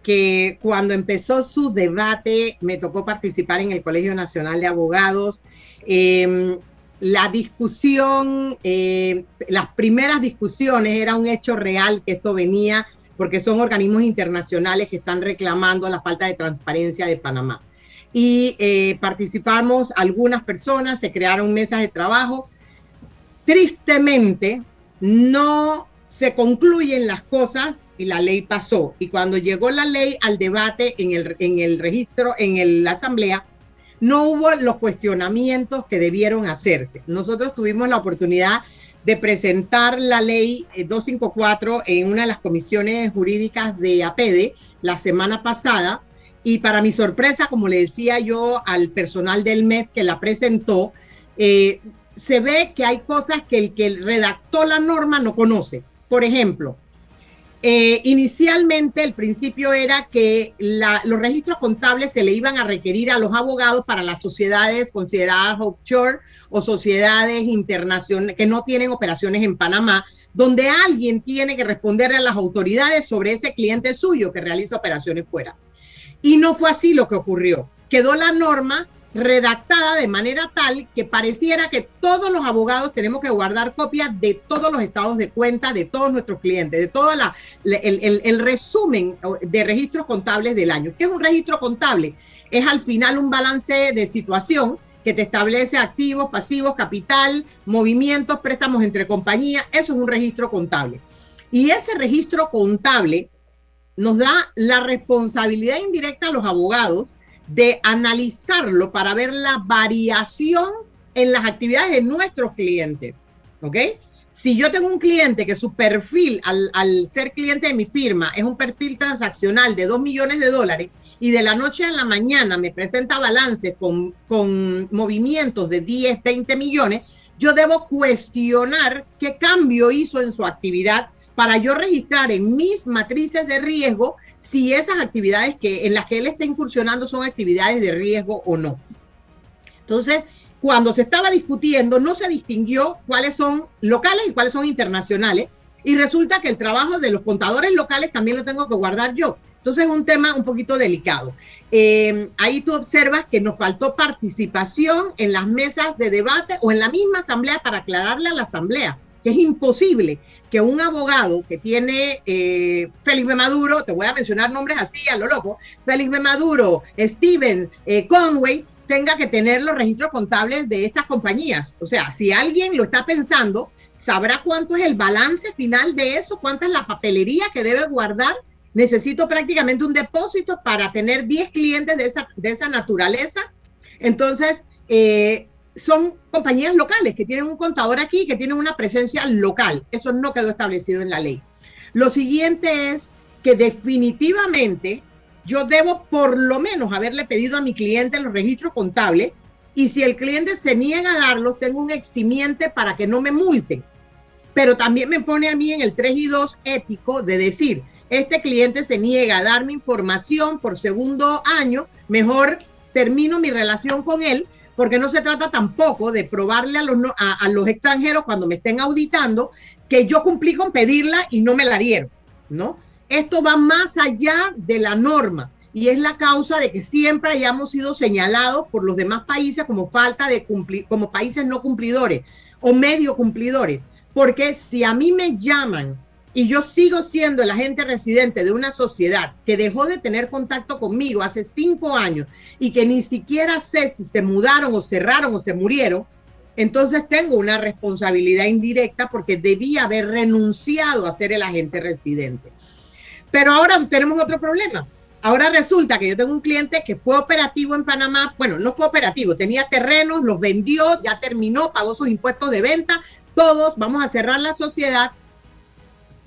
que cuando empezó su debate me tocó participar en el Colegio Nacional de Abogados. Em, la discusión, eh, las primeras discusiones era un hecho real que esto venía porque son organismos internacionales que están reclamando la falta de transparencia de Panamá. Y eh, participamos algunas personas, se crearon mesas de trabajo. Tristemente, no se concluyen las cosas y la ley pasó. Y cuando llegó la ley al debate en el, en el registro, en la asamblea, no hubo los cuestionamientos que debieron hacerse. Nosotros tuvimos la oportunidad de presentar la ley 254 eh, en una de las comisiones jurídicas de APEDE la semana pasada. Y para mi sorpresa, como le decía yo al personal del MES que la presentó, eh, se ve que hay cosas que el que redactó la norma no conoce. Por ejemplo, eh, inicialmente el principio era que los registros contables se le iban a requerir a los abogados para las sociedades consideradas offshore o sociedades internacionales que no tienen operaciones en Panamá, donde alguien tiene que responder a las autoridades sobre ese cliente suyo que realiza operaciones fuera. Y no fue así lo que ocurrió. Quedó la norma redactada de manera tal que pareciera que todos los abogados tenemos que guardar copias de todos los estados de cuenta de todos nuestros clientes, de todo la, el, el, resumen de registros contables del año. ¿Qué es un registro contable? Es al final un balance de situación que te establece activos, pasivos, capital, movimientos, préstamos entre compañías. Eso es un registro contable. Y ese registro contable nos da la responsabilidad indirecta a los abogados de analizarlo para ver la variación en las actividades de nuestros clientes. ¿Ok? Si yo tengo un cliente que su perfil al, ser cliente de mi firma es un perfil transaccional de 2 millones de dólares y de la noche a la mañana me presenta balances con, con movimientos de 10, 20 millones, yo debo cuestionar qué cambio hizo en su actividad para yo registrar en mis matrices de riesgo si esas actividades que, en las que él está incursionando son actividades de riesgo o no. Entonces, cuando se estaba discutiendo, no se distinguió cuáles son locales y cuáles son internacionales. Y resulta que el trabajo de los contadores locales también lo tengo que guardar yo. Entonces es un tema un poquito delicado. Eh, ahí tú observas que nos faltó participación en las mesas de debate o en la misma asamblea para aclararle a la asamblea que es imposible que un abogado que tiene eh, Félix B. Maduro, te voy a mencionar nombres así a lo loco, Félix B. Maduro, Steven eh, Conway, tenga que tener los registros contables de estas compañías. O sea, si alguien lo está pensando, sabrá cuánto es el balance final de eso, cuánta es la papelería que debe guardar. Necesito prácticamente un depósito para tener 10 clientes de esa, de esa naturaleza. Entonces, eh, son compañías locales que tienen un contador aquí, que tienen una presencia local. Eso no quedó establecido en la ley. Lo siguiente es que definitivamente yo debo por lo menos haberle pedido a mi cliente los registros contables y si el cliente se niega a darlos, tengo un eximiente para que no me multen. Pero también me pone a mí en el 3 y 2 ético de decir, este cliente se niega a darme información por segundo año, mejor termino mi relación con él porque no se trata tampoco de probarle a los, a, los extranjeros cuando me estén auditando que yo cumplí con pedirla y no me la dieron, ¿no? Esto va más allá de la norma y es la causa de que siempre hayamos sido señalados por los demás países como falta de cumplir, como países no cumplidores o medio cumplidores. Porque si a mí me llaman y yo sigo siendo el agente residente de una sociedad que dejó de tener contacto conmigo hace cinco años y que ni siquiera sé si se mudaron o cerraron o se murieron, entonces tengo una responsabilidad indirecta porque debía haber renunciado a ser el agente residente. Pero ahora tenemos otro problema. Ahora resulta que yo tengo un cliente que fue operativo en Panamá, bueno, no fue operativo, tenía terrenos, los vendió, ya terminó, pagó sus impuestos de venta, todos, vamos a cerrar la sociedad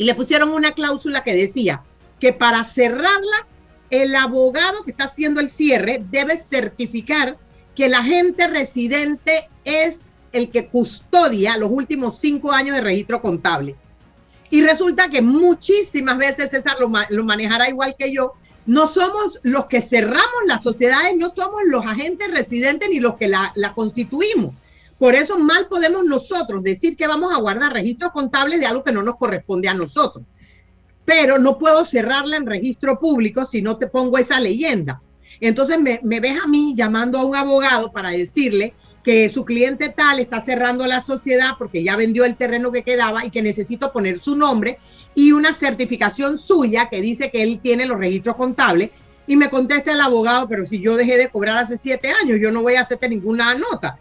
y le pusieron una cláusula que decía que para cerrarla, el abogado que está haciendo el cierre debe certificar que el agente residente es el que custodia los últimos cinco años de registro contable. Y resulta que muchísimas veces César lo, lo, manejará igual que yo. No somos los que cerramos las sociedades, no somos los agentes residentes ni los que la, la constituimos. Por eso mal podemos nosotros decir que vamos a guardar registros contables de algo que no nos corresponde a nosotros. Pero no puedo cerrarla en registro público si no te pongo esa leyenda. Entonces me, ves a mí llamando a un abogado para decirle que su cliente tal está cerrando la sociedad porque ya vendió el terreno que quedaba y que necesito poner su nombre y una certificación suya que dice que él tiene los registros contables. Y me contesta el abogado, pero si yo dejé de cobrar hace siete años, yo no voy a hacerte ninguna nota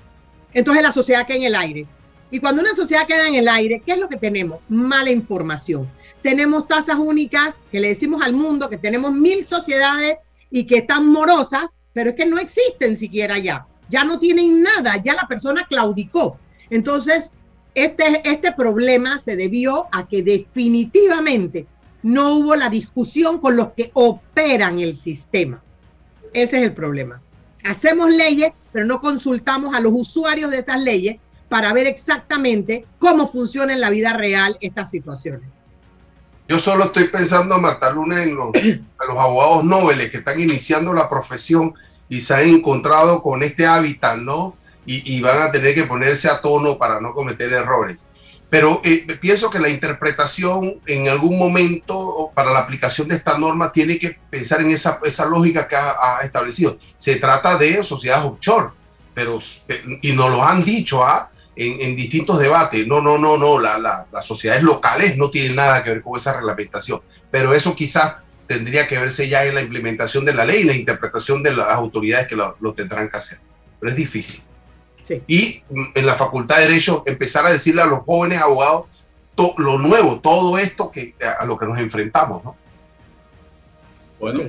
entonces la sociedad queda en el aire. Y cuando una sociedad queda en el aire, ¿qué es lo que tenemos? Mala información. Tenemos tasas únicas que le decimos al mundo que tenemos mil sociedades y que están morosas, pero es que no existen siquiera ya. Ya no tienen nada, ya la persona claudicó. Entonces, este, este problema se debió a que definitivamente no hubo la discusión con los que operan el sistema. Ese es el problema. Hacemos leyes pero no consultamos a los usuarios de esas leyes para ver exactamente cómo funciona en la vida real estas situaciones. Yo solo estoy pensando, Marta Luna, en los, abogados nobles que están iniciando la profesión y se han encontrado con este hábitat, ¿no? Y, y, van a tener que ponerse a tono para no cometer errores. Pero eh, pienso que la interpretación en algún momento para la aplicación de esta norma tiene que pensar en esa, esa lógica que ha, establecido. Se trata de sociedades offshore, pero, y nos lo han dicho ¿ah? en, distintos debates. No, no, no, no, la, las sociedades locales no tienen nada que ver con esa reglamentación. Pero eso quizás tendría que verse ya en la implementación de la ley y la interpretación de las autoridades que lo, lo tendrán que hacer. Pero es difícil. Y en la Facultad de Derecho empezar a decirle a los jóvenes abogados lo nuevo, todo esto que, a lo que nos enfrentamos, ¿no? Bueno,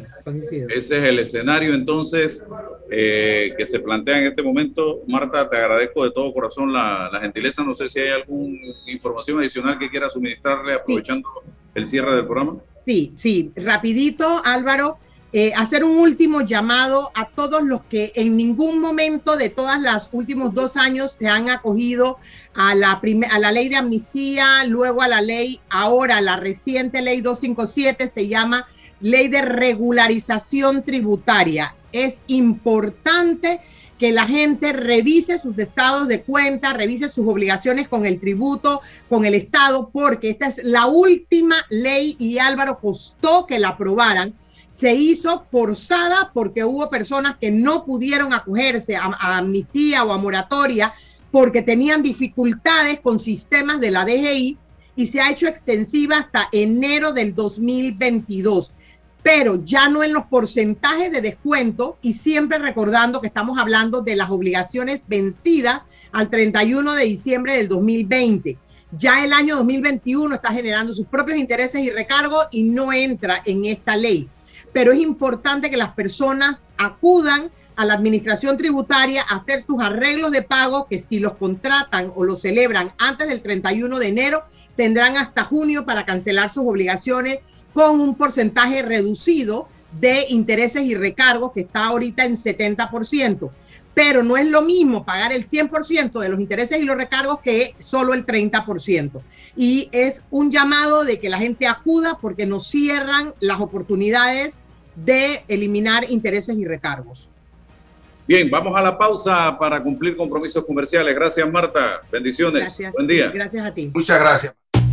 ese es el escenario entonces eh, que se plantea en este momento. Marta, te agradezco de todo corazón la, gentileza. No sé si hay alguna información adicional que quiera suministrarle aprovechando el cierre del programa. Sí, sí, rapidito, Álvaro. Eh, hacer un último llamado a todos los que en ningún momento de todas las últimos dos años se han acogido a la, a la ley de amnistía, luego a la ley, ahora la reciente ley 257 se llama ley de regularización tributaria. Es importante que la gente revise sus estados de cuenta, revise sus obligaciones con el tributo, con el Estado, porque esta es la última ley y Álvaro costó que la aprobaran se hizo forzada porque hubo personas que no pudieron acogerse a, amnistía o a moratoria porque tenían dificultades con sistemas de la DGI y se ha hecho extensiva hasta enero del 2022 pero ya no en los porcentajes de descuento y siempre recordando que estamos hablando de las obligaciones vencidas al 31 de diciembre del 2020. Ya el año 2021 está generando sus propios intereses y recargos y no entra en esta ley pero es importante que las personas acudan a la administración tributaria a hacer sus arreglos de pago, que si los contratan o los celebran antes del 31 de enero, tendrán hasta junio para cancelar sus obligaciones con un porcentaje reducido de intereses y recargos que está ahorita en 70%. Pero no es lo mismo pagar el 100% de los intereses y los recargos que solo el 30%. Y es un llamado de que la gente acuda porque nos cierran las oportunidades de eliminar intereses y recargos. Bien, vamos a la pausa para cumplir compromisos comerciales. Gracias, Marta. Bendiciones. Gracias. Buen día. Gracias a ti. Muchas gracias.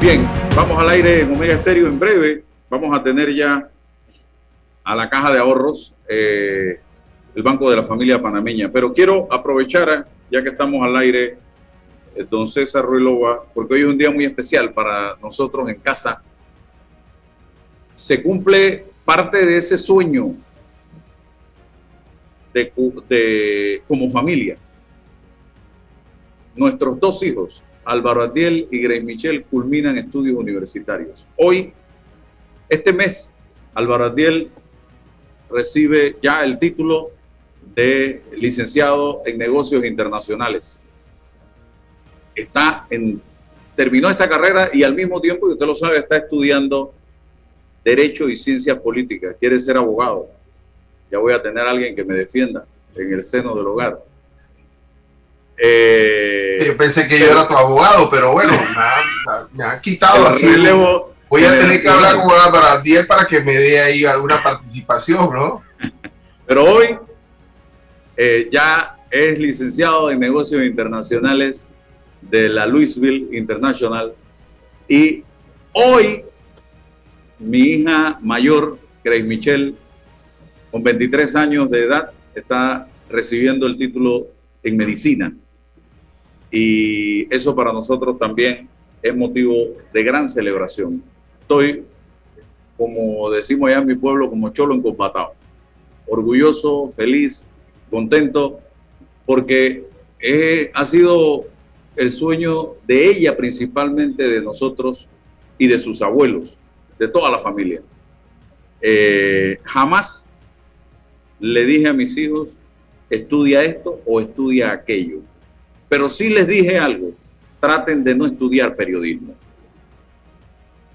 Bien, vamos al aire en Omega Estéreo en breve. Vamos a tener ya a la caja de ahorros eh, el Banco de la Familia Panameña. Pero quiero aprovechar, ya que estamos al aire, eh, don César Ruilova, porque hoy es un día muy especial para nosotros en casa. Se cumple parte de ese sueño de, de como familia. Nuestros dos hijos, Álvaro Adiel y Grace Michel culminan estudios universitarios. Hoy, este mes, Álvaro Adiel recibe ya el título de licenciado en negocios internacionales. Está en, terminó esta carrera y al mismo tiempo, y usted lo sabe, está estudiando Derecho y Ciencias Políticas. Quiere ser abogado. Ya voy a tener a alguien que me defienda en el seno del hogar. Eh, yo pensé que yo era tu abogado, pero bueno, me ha, quitado así. voy a tener que hablar con 10 para que me dé ahí alguna participación, ¿no? Pero hoy eh, ya es licenciado en negocios internacionales de la Louisville International y hoy mi hija mayor, Grace Michelle, con 23 años de edad, está recibiendo el título en medicina y eso para nosotros también es motivo de gran celebración. Estoy, como decimos allá en mi pueblo, como cholo encombatado, orgulloso, feliz, contento, porque ha sido el sueño de ella principalmente, de nosotros y de sus abuelos, de toda la familia. Eh, jamás le dije a mis hijos, estudia esto o estudia aquello pero sí les dije algo, traten de no estudiar periodismo.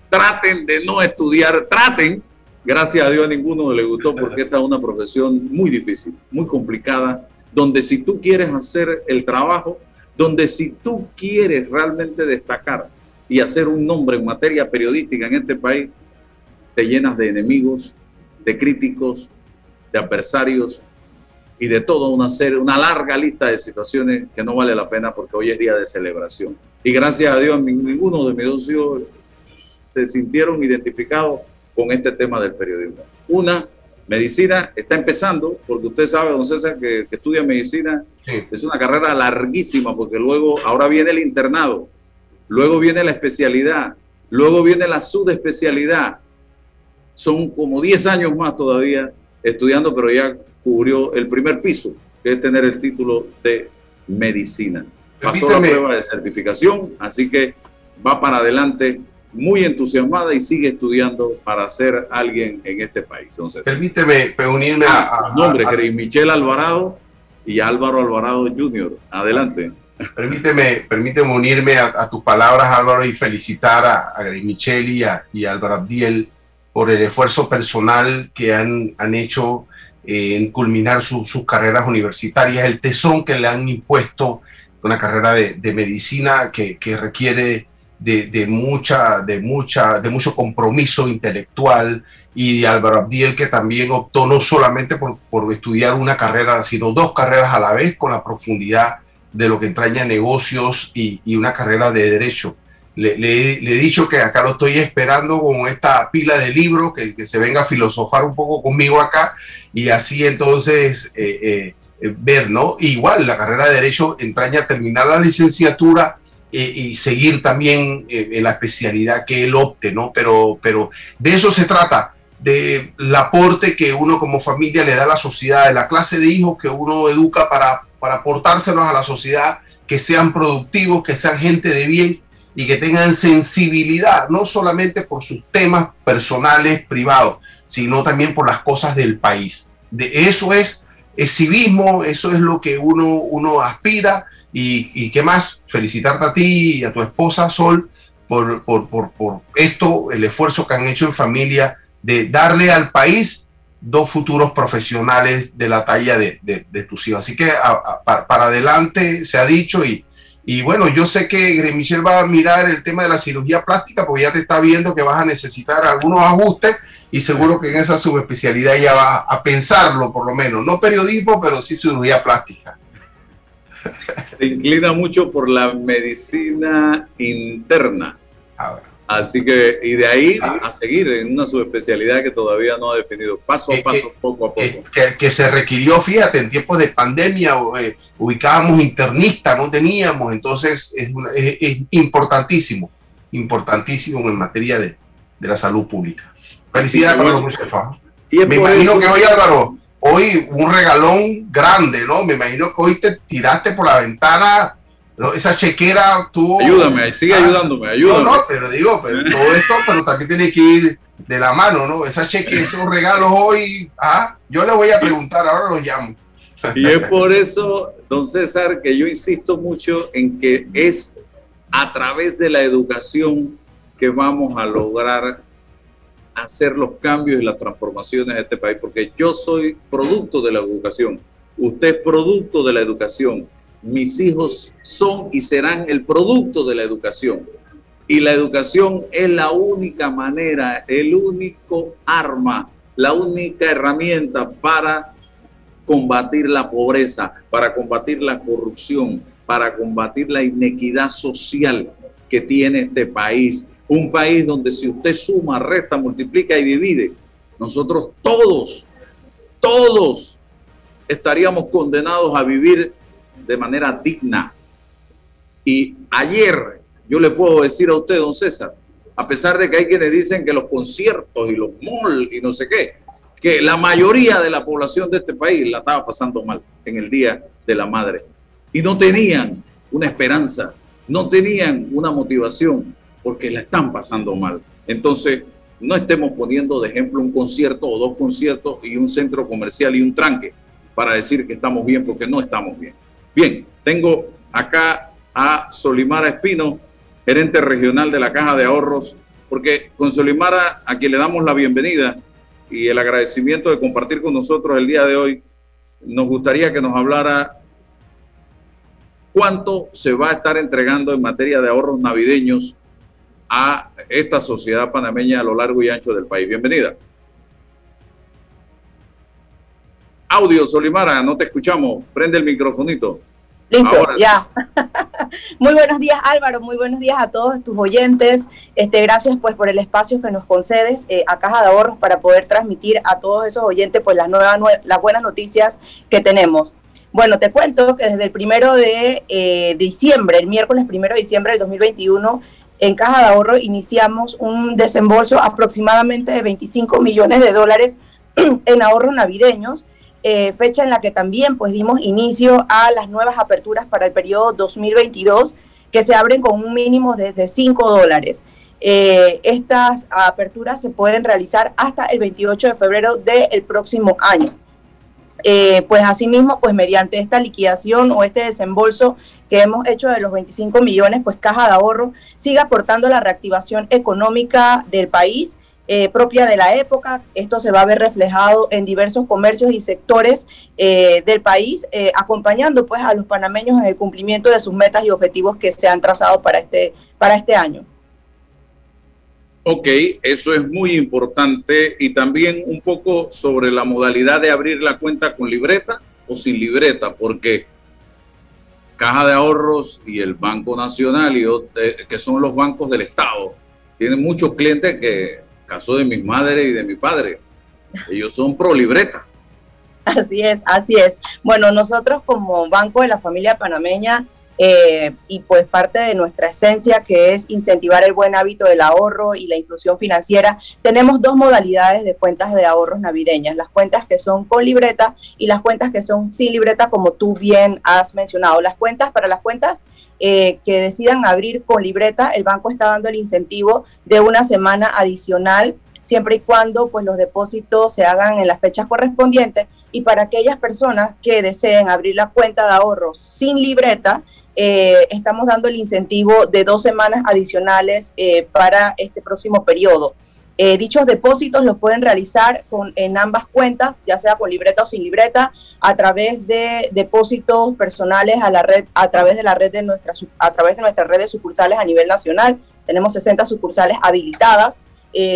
Traten de no estudiar, traten, gracias a Dios a ninguno le gustó porque esta es una profesión muy difícil, muy complicada, donde si tú quieres hacer el trabajo, donde si tú quieres realmente destacar y hacer un nombre en materia periodística en este país, te llenas de enemigos, de críticos, de adversarios, y de todo una serie, una larga lista de situaciones que no vale la pena porque hoy es día de celebración. Y gracias a Dios, ninguno de mis dos hijos se sintieron identificados con este tema del periodismo. Una, medicina está empezando, porque usted sabe, don César, que, estudia medicina, es una carrera larguísima, porque luego, ahora viene el internado, luego viene la especialidad, luego viene la subespecialidad. Son como 10 años más todavía estudiando, pero ya cubrió el primer piso, que es tener el título de medicina. Pasó la prueba de certificación, así que va para adelante muy entusiasmada y sigue estudiando para ser alguien en este país. Entonces, Permíteme unirme a, a, nombre, Michelle Alvarado y Álvaro Alvarado Jr. Adelante. Permíteme, permíteme unirme a, tus palabras, Álvaro, y felicitar a, a Michelle y a, y Álvaro Abdiel por el esfuerzo personal que han, han hecho en culminar sus carreras universitarias, el tesón que le han impuesto una carrera de, medicina que, requiere de, mucha, de, mucha, de mucho compromiso intelectual y Álvaro Abdiel que también optó no solamente por, por, estudiar una carrera, sino dos carreras a la vez con la profundidad de lo que entraña negocios y, y una carrera de derecho. Le, he dicho que acá lo estoy esperando con esta pila de libros, que, se venga a filosofar un poco conmigo acá y así entonces eh, eh, eh, ver, ¿no? Igual la carrera de Derecho entraña terminar la licenciatura y seguir también en la especialidad que él opte, ¿no? Pero, pero de eso se trata, del aporte que uno como familia le da a la sociedad, de la clase de hijos que uno educa para, para a la sociedad, que sean productivos, que sean gente de bien y que tengan sensibilidad, no solamente por sus temas personales, privados, sino también por las cosas del país. De eso es, es civismo, eso es lo que uno, uno aspira y, y qué más, felicitarte a ti y a tu esposa Sol por, por, por, por esto, el esfuerzo que han hecho en familia de darle al país dos futuros profesionales de la talla de, de, tus hijos. Así que para adelante se ha dicho y, y bueno, yo sé que Michelle va a mirar el tema de la cirugía plástica porque ya te está viendo que vas a necesitar algunos ajustes y seguro que en esa subespecialidad ya va a pensarlo por lo menos. No periodismo, pero sí cirugía plástica. Se inclina mucho por la medicina interna. Así que, y de ahí ah. a seguir en una subespecialidad que todavía no ha definido, paso a paso, poco a poco. Que, se requirió, fíjate, en tiempos de pandemia eh, ubicábamos internistas, no teníamos, entonces es, importantísimo, importantísimo en materia de, la salud pública. Felicidades los muchachos. Me imagino que hoy, Álvaro, hoy un regalón grande, ¿no? Me imagino que hoy te tiraste por la ventana esa chequera tú. Ayúdame, sigue ah, ayudándome, ayúdame. No, no, pero digo, pero todo esto, pero también tiene que ir de la mano, ¿no? Esa cheque, esos regalos hoy, ah, yo le voy a preguntar, ahora los llamo. Y es por eso, don César, que yo insisto mucho en que es a través de la educación que vamos a lograr hacer los cambios y las transformaciones de este país, porque yo soy producto de la educación, usted es producto de la educación mis hijos son y serán el producto de la educación. Y la educación es la única manera, el único arma, la única herramienta para combatir la pobreza, para combatir la corrupción, para combatir la inequidad social que tiene este país. Un país donde si usted suma, resta, multiplica y divide, nosotros todos, todos estaríamos condenados a vivir de manera digna. Y ayer yo le puedo decir a usted, don César, a pesar de que hay quienes dicen que los conciertos y los malls y no sé qué, que la mayoría de la población de este país la estaba pasando mal en el Día de la Madre. Y no tenían una esperanza, no tenían una motivación, porque la están pasando mal. Entonces, no estemos poniendo de ejemplo un concierto o dos conciertos y un centro comercial y un tranque para decir que estamos bien, porque no estamos bien. Bien, tengo acá a Solimara Espino, gerente regional de la Caja de Ahorros, porque con Solimara, a quien le damos la bienvenida y el agradecimiento de compartir con nosotros el día de hoy, nos gustaría que nos hablara cuánto se va a estar entregando en materia de ahorros navideños a esta sociedad panameña a lo largo y ancho del país. Bienvenida. Audio, Solimara, no te escuchamos. Prende el microfonito. Listo, ya. muy buenos días Álvaro, muy buenos días a todos tus oyentes. Este, gracias pues por el espacio que nos concedes eh, a Caja de Ahorros para poder transmitir a todos esos oyentes pues las nuevas, las buenas noticias que tenemos. Bueno, te cuento que desde el primero de eh, diciembre, el miércoles primero de diciembre del 2021, en Caja de Ahorro iniciamos un desembolso aproximadamente de 25 millones de dólares en ahorros navideños eh, fecha en la que también pues dimos inicio a las nuevas aperturas para el periodo 2022 que se abren con un mínimo desde 5 dólares. Eh, estas aperturas se pueden realizar hasta el 28 de febrero del próximo año. Eh, pues asimismo, pues mediante esta liquidación o este desembolso que hemos hecho de los 25 millones, pues Caja de Ahorro sigue aportando la reactivación económica del país eh, propia de la época. Esto se va a ver reflejado en diversos comercios y sectores eh, del país, eh, acompañando pues a los panameños en el cumplimiento de sus metas y objetivos que se han trazado para este, para este año. Ok, eso es muy importante y también un poco sobre la modalidad de abrir la cuenta con libreta o sin libreta, porque Caja de Ahorros y el Banco Nacional, y, que son los bancos del Estado, tienen muchos clientes que caso de mi madre y de mi padre. Ellos son pro libreta. Así es, así es. Bueno, nosotros como Banco de la Familia Panameña eh, y pues parte de nuestra esencia que es incentivar el buen hábito del ahorro y la inclusión financiera, tenemos dos modalidades de cuentas de ahorros navideñas, las cuentas que son con libreta y las cuentas que son sin libreta, como tú bien has mencionado. Las cuentas, para las cuentas eh, que decidan abrir con libreta, el banco está dando el incentivo de una semana adicional siempre y cuando pues los depósitos se hagan en las fechas correspondientes y para aquellas personas que deseen abrir la cuenta de ahorros sin libreta, eh, estamos dando el incentivo de dos semanas adicionales eh, para este próximo periodo. Eh, dichos depósitos los pueden realizar con, en ambas cuentas, ya sea con libreta o sin libreta, a través de depósitos personales a la red, a través de la red de nuestra, a través de nuestras redes sucursales a nivel nacional. Tenemos 60 sucursales habilitadas.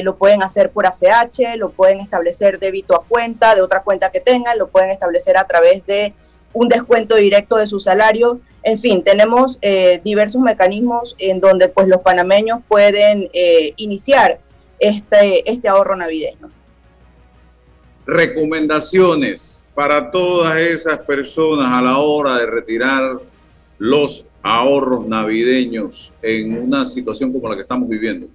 lo pueden hacer por ACH, lo pueden establecer débito a cuenta, de otra cuenta que tengan, lo pueden establecer a través de un descuento directo de su salario. En fin, tenemos eh, diversos mecanismos en donde pues los panameños pueden eh, iniciar este, este ahorro navideño. Recomendaciones para todas esas personas a la hora de retirar los ahorros navideños en una situación como la que estamos viviendo.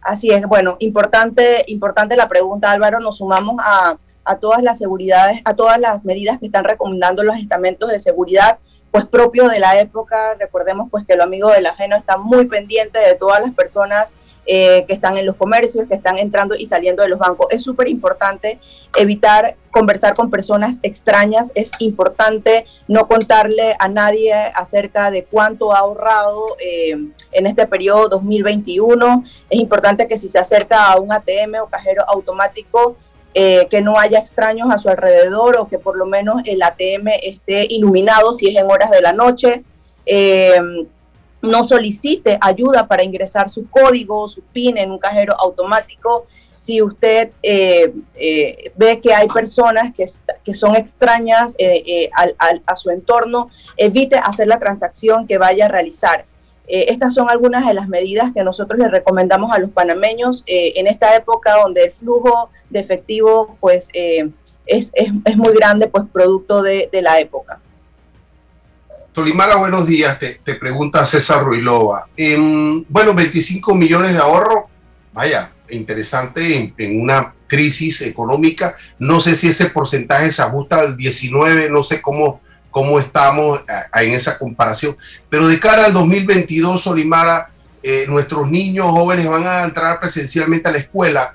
Así es, bueno, importante, importante la pregunta, Álvaro. Nos sumamos a, a todas las seguridades, a todas las medidas que están recomendando los estamentos de seguridad, pues propio de la época. Recordemos pues que lo amigo del ajeno está muy pendiente de todas las personas eh, que están en los comercios, que están entrando y saliendo de los bancos. Es súper importante evitar conversar con personas extrañas, es importante no contarle a nadie acerca de cuánto ha ahorrado eh, en este periodo 2021. Es importante que si se acerca a un ATM o cajero automático, eh, que no haya extraños a su alrededor o que por lo menos el ATM esté iluminado si es en horas de la noche. Eh, no solicite ayuda para ingresar su código, su PIN en un cajero automático. Si usted eh, ve que hay personas que, que son extrañas a su entorno, evite hacer la transacción que vaya a realizar. Eh, estas son algunas de las medidas que nosotros les recomendamos a los panameños eh, en esta época donde el flujo de efectivo pues, eh, es, es, muy grande, pues producto de, de la época. Solimara, buenos días. Te, te pregunta César Ruilova. bueno, 25 millones de ahorro, vaya, interesante en, en, una crisis económica. No sé si ese porcentaje se ajusta al 19, no sé cómo cómo estamos eh, en esa comparación. Pero de cara al 2022, Solimara, eh, nuestros niños jóvenes van a entrar presencialmente a la escuela.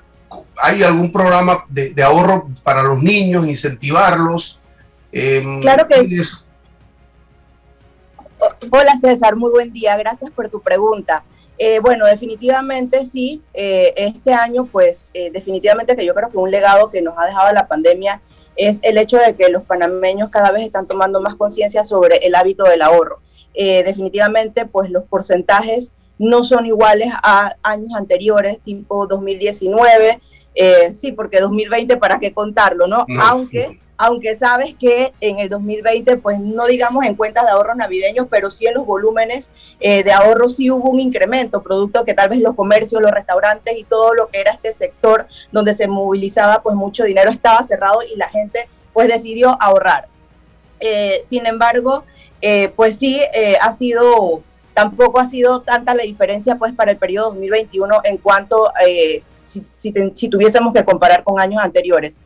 ¿Hay algún programa de, ahorro para los niños, incentivarlos? Em, claro que sí. Hola César, muy buen día, gracias por tu pregunta. Eh, bueno, definitivamente sí, este año pues definitivamente que yo creo que un legado que nos ha dejado la pandemia es el hecho de que los panameños cada vez están tomando más conciencia sobre el hábito del ahorro. Eh, definitivamente, pues los porcentajes no son iguales a años anteriores, tipo 2019, eh, sí, porque 2020, ¿para qué contarlo, no? Aunque aunque sabes que en el 2020, pues no digamos en cuentas de ahorros navideños, pero sí en los volúmenes eh, de ahorro sí hubo un incremento, producto que tal vez los comercios, los restaurantes y todo lo que era este sector donde se movilizaba pues mucho dinero estaba cerrado y la gente pues decidió ahorrar. Eh, sin embargo, eh, pues sí ha sido, tampoco ha sido tanta la diferencia pues para el periodo 2021 en cuanto si, si tuviésemos que comparar con años anteriores.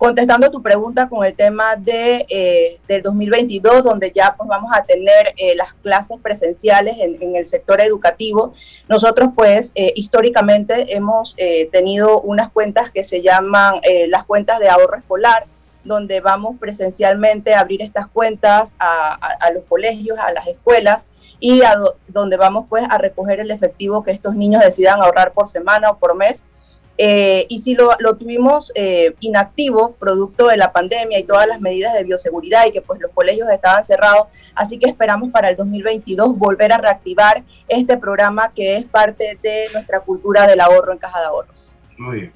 Contestando tu pregunta con el tema de, eh, del 2022, donde ya pues vamos a tener eh, las clases presenciales en, el sector educativo, nosotros pues eh, históricamente hemos tenido unas cuentas que se llaman las cuentas de ahorro escolar, donde vamos presencialmente a abrir estas cuentas a, a, los colegios, a las escuelas y a donde vamos pues a recoger el efectivo que estos niños decidan ahorrar por semana o por mes eh, y si lo, tuvimos eh, inactivo, producto de la pandemia y todas las medidas de bioseguridad y que pues los colegios estaban cerrados, así que esperamos para el 2022 volver a reactivar este programa que es parte de nuestra cultura del ahorro en caja de ahorros. Muy bien.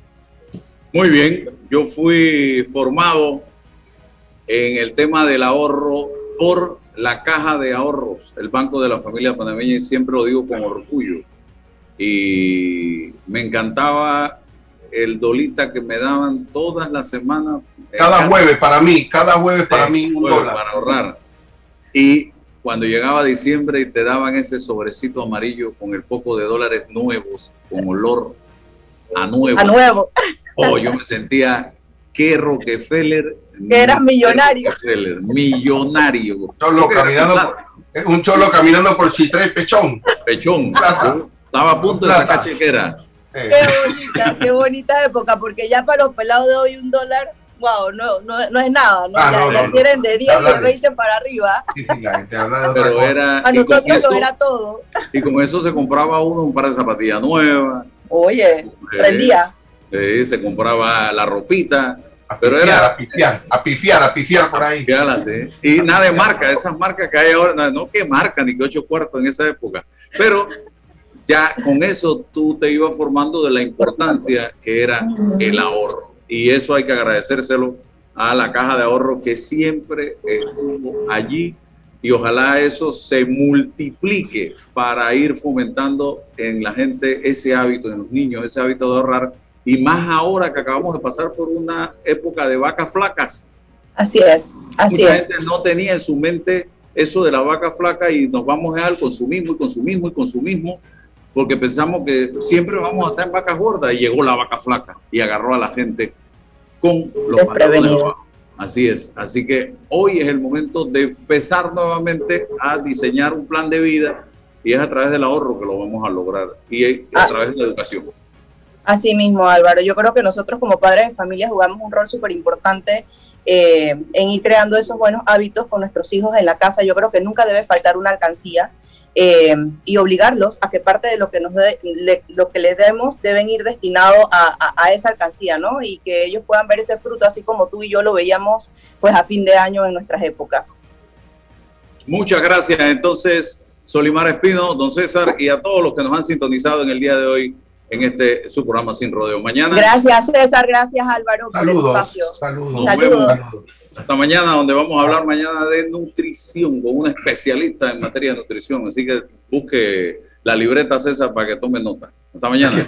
Muy bien, yo fui formado en el tema del ahorro por la caja de ahorros, el Banco de la Familia Panameña, y siempre lo digo con orgullo. Y me encantaba el dolita que me daban todas las semanas. Cada jueves para mí, cada jueves para mí un dólar. Para ahorrar. Y cuando llegaba diciembre y te daban ese sobrecito amarillo con el poco de dólares nuevos, con olor a nuevo. A nuevo. Oh, yo me sentía que Rockefeller. Que eras millonario. Rockefeller, millonario. Cholo caminando por- un cholo caminando por Chitré Pechón. Pechón. Estaba a punto de sacar chequera. Qué bonita, qué bonita época, porque ya para los pelados de hoy un dólar, wow, no, no, no es nada, ¿no? Ah, ya, no, quieren de 10, Habla de de- 20 para arriba. La gente habla de otra Pero cosa. era. A nosotros eso- lo era todo. Y con eso se compraba uno un par de zapatillas nuevas. Oye, eh, rendía. Eh, se compraba la ropita. Pero pifiar, era. a pifiar, a pifiar, a pifiar por ahí. Y nada de marca, esas marcas que hay ahora, no que marca ni que ocho cuartos en esa época. Pero ya con eso tú te ibas formando de la importancia que era el ahorro. Y eso hay que agradecérselo a la caja de ahorro que siempre estuvo allí y ojalá eso se multiplique para ir fomentando en la gente ese hábito, en los niños, ese hábito de ahorrar. Y más ahora que acabamos de pasar por una época de vacas flacas. Así es, así Mucha es. gente no tenía en su mente eso de la vaca flaca y nos vamos al consumismo y consumismo y consumismo porque pensamos que siempre vamos a estar en vacas gordas y llegó la vaca flaca y agarró a la gente con los pantalones abajo. Así es. Así que hoy es el momento de empezar nuevamente a diseñar un plan de vida y es a través del ahorro que lo vamos a lograr y a Ah. través de la educación. Así mismo, Álvaro. Yo creo que nosotros como padres de familia jugamos un rol súper importante eh, en ir creando esos buenos hábitos con nuestros hijos en la casa. Yo creo que nunca debe faltar una alcancía eh, y obligarlos a que parte de lo que, nos de- lo que les demos deben ir destinado a, a- a esa alcancía, ¿no? Y que ellos puedan ver ese fruto así como tú y yo lo veíamos pues a fin de año en nuestras épocas. Muchas gracias. Entonces, Solimar Espino, don César y a todos los que nos han sintonizado en el día de hoy en este su programa Sin Rodeo. Mañana Gracias César, gracias Álvaro por el Saludos, espacio. saludos. nos Saludos. vemos hasta mañana, donde vamos a hablar mañana de nutrición con una especialista en materia de nutrición. Así que busque la libreta César para que tome nota. Hasta mañana.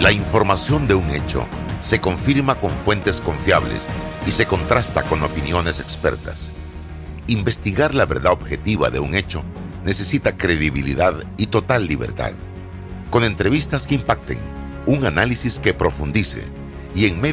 La información de un hecho se confirma con fuentes confiables y se contrasta con opiniones expertas. Investigar la verdad objetiva de un hecho necesita credibilidad y total libertad. Con entrevistas que impacten, un análisis que profundice y en medio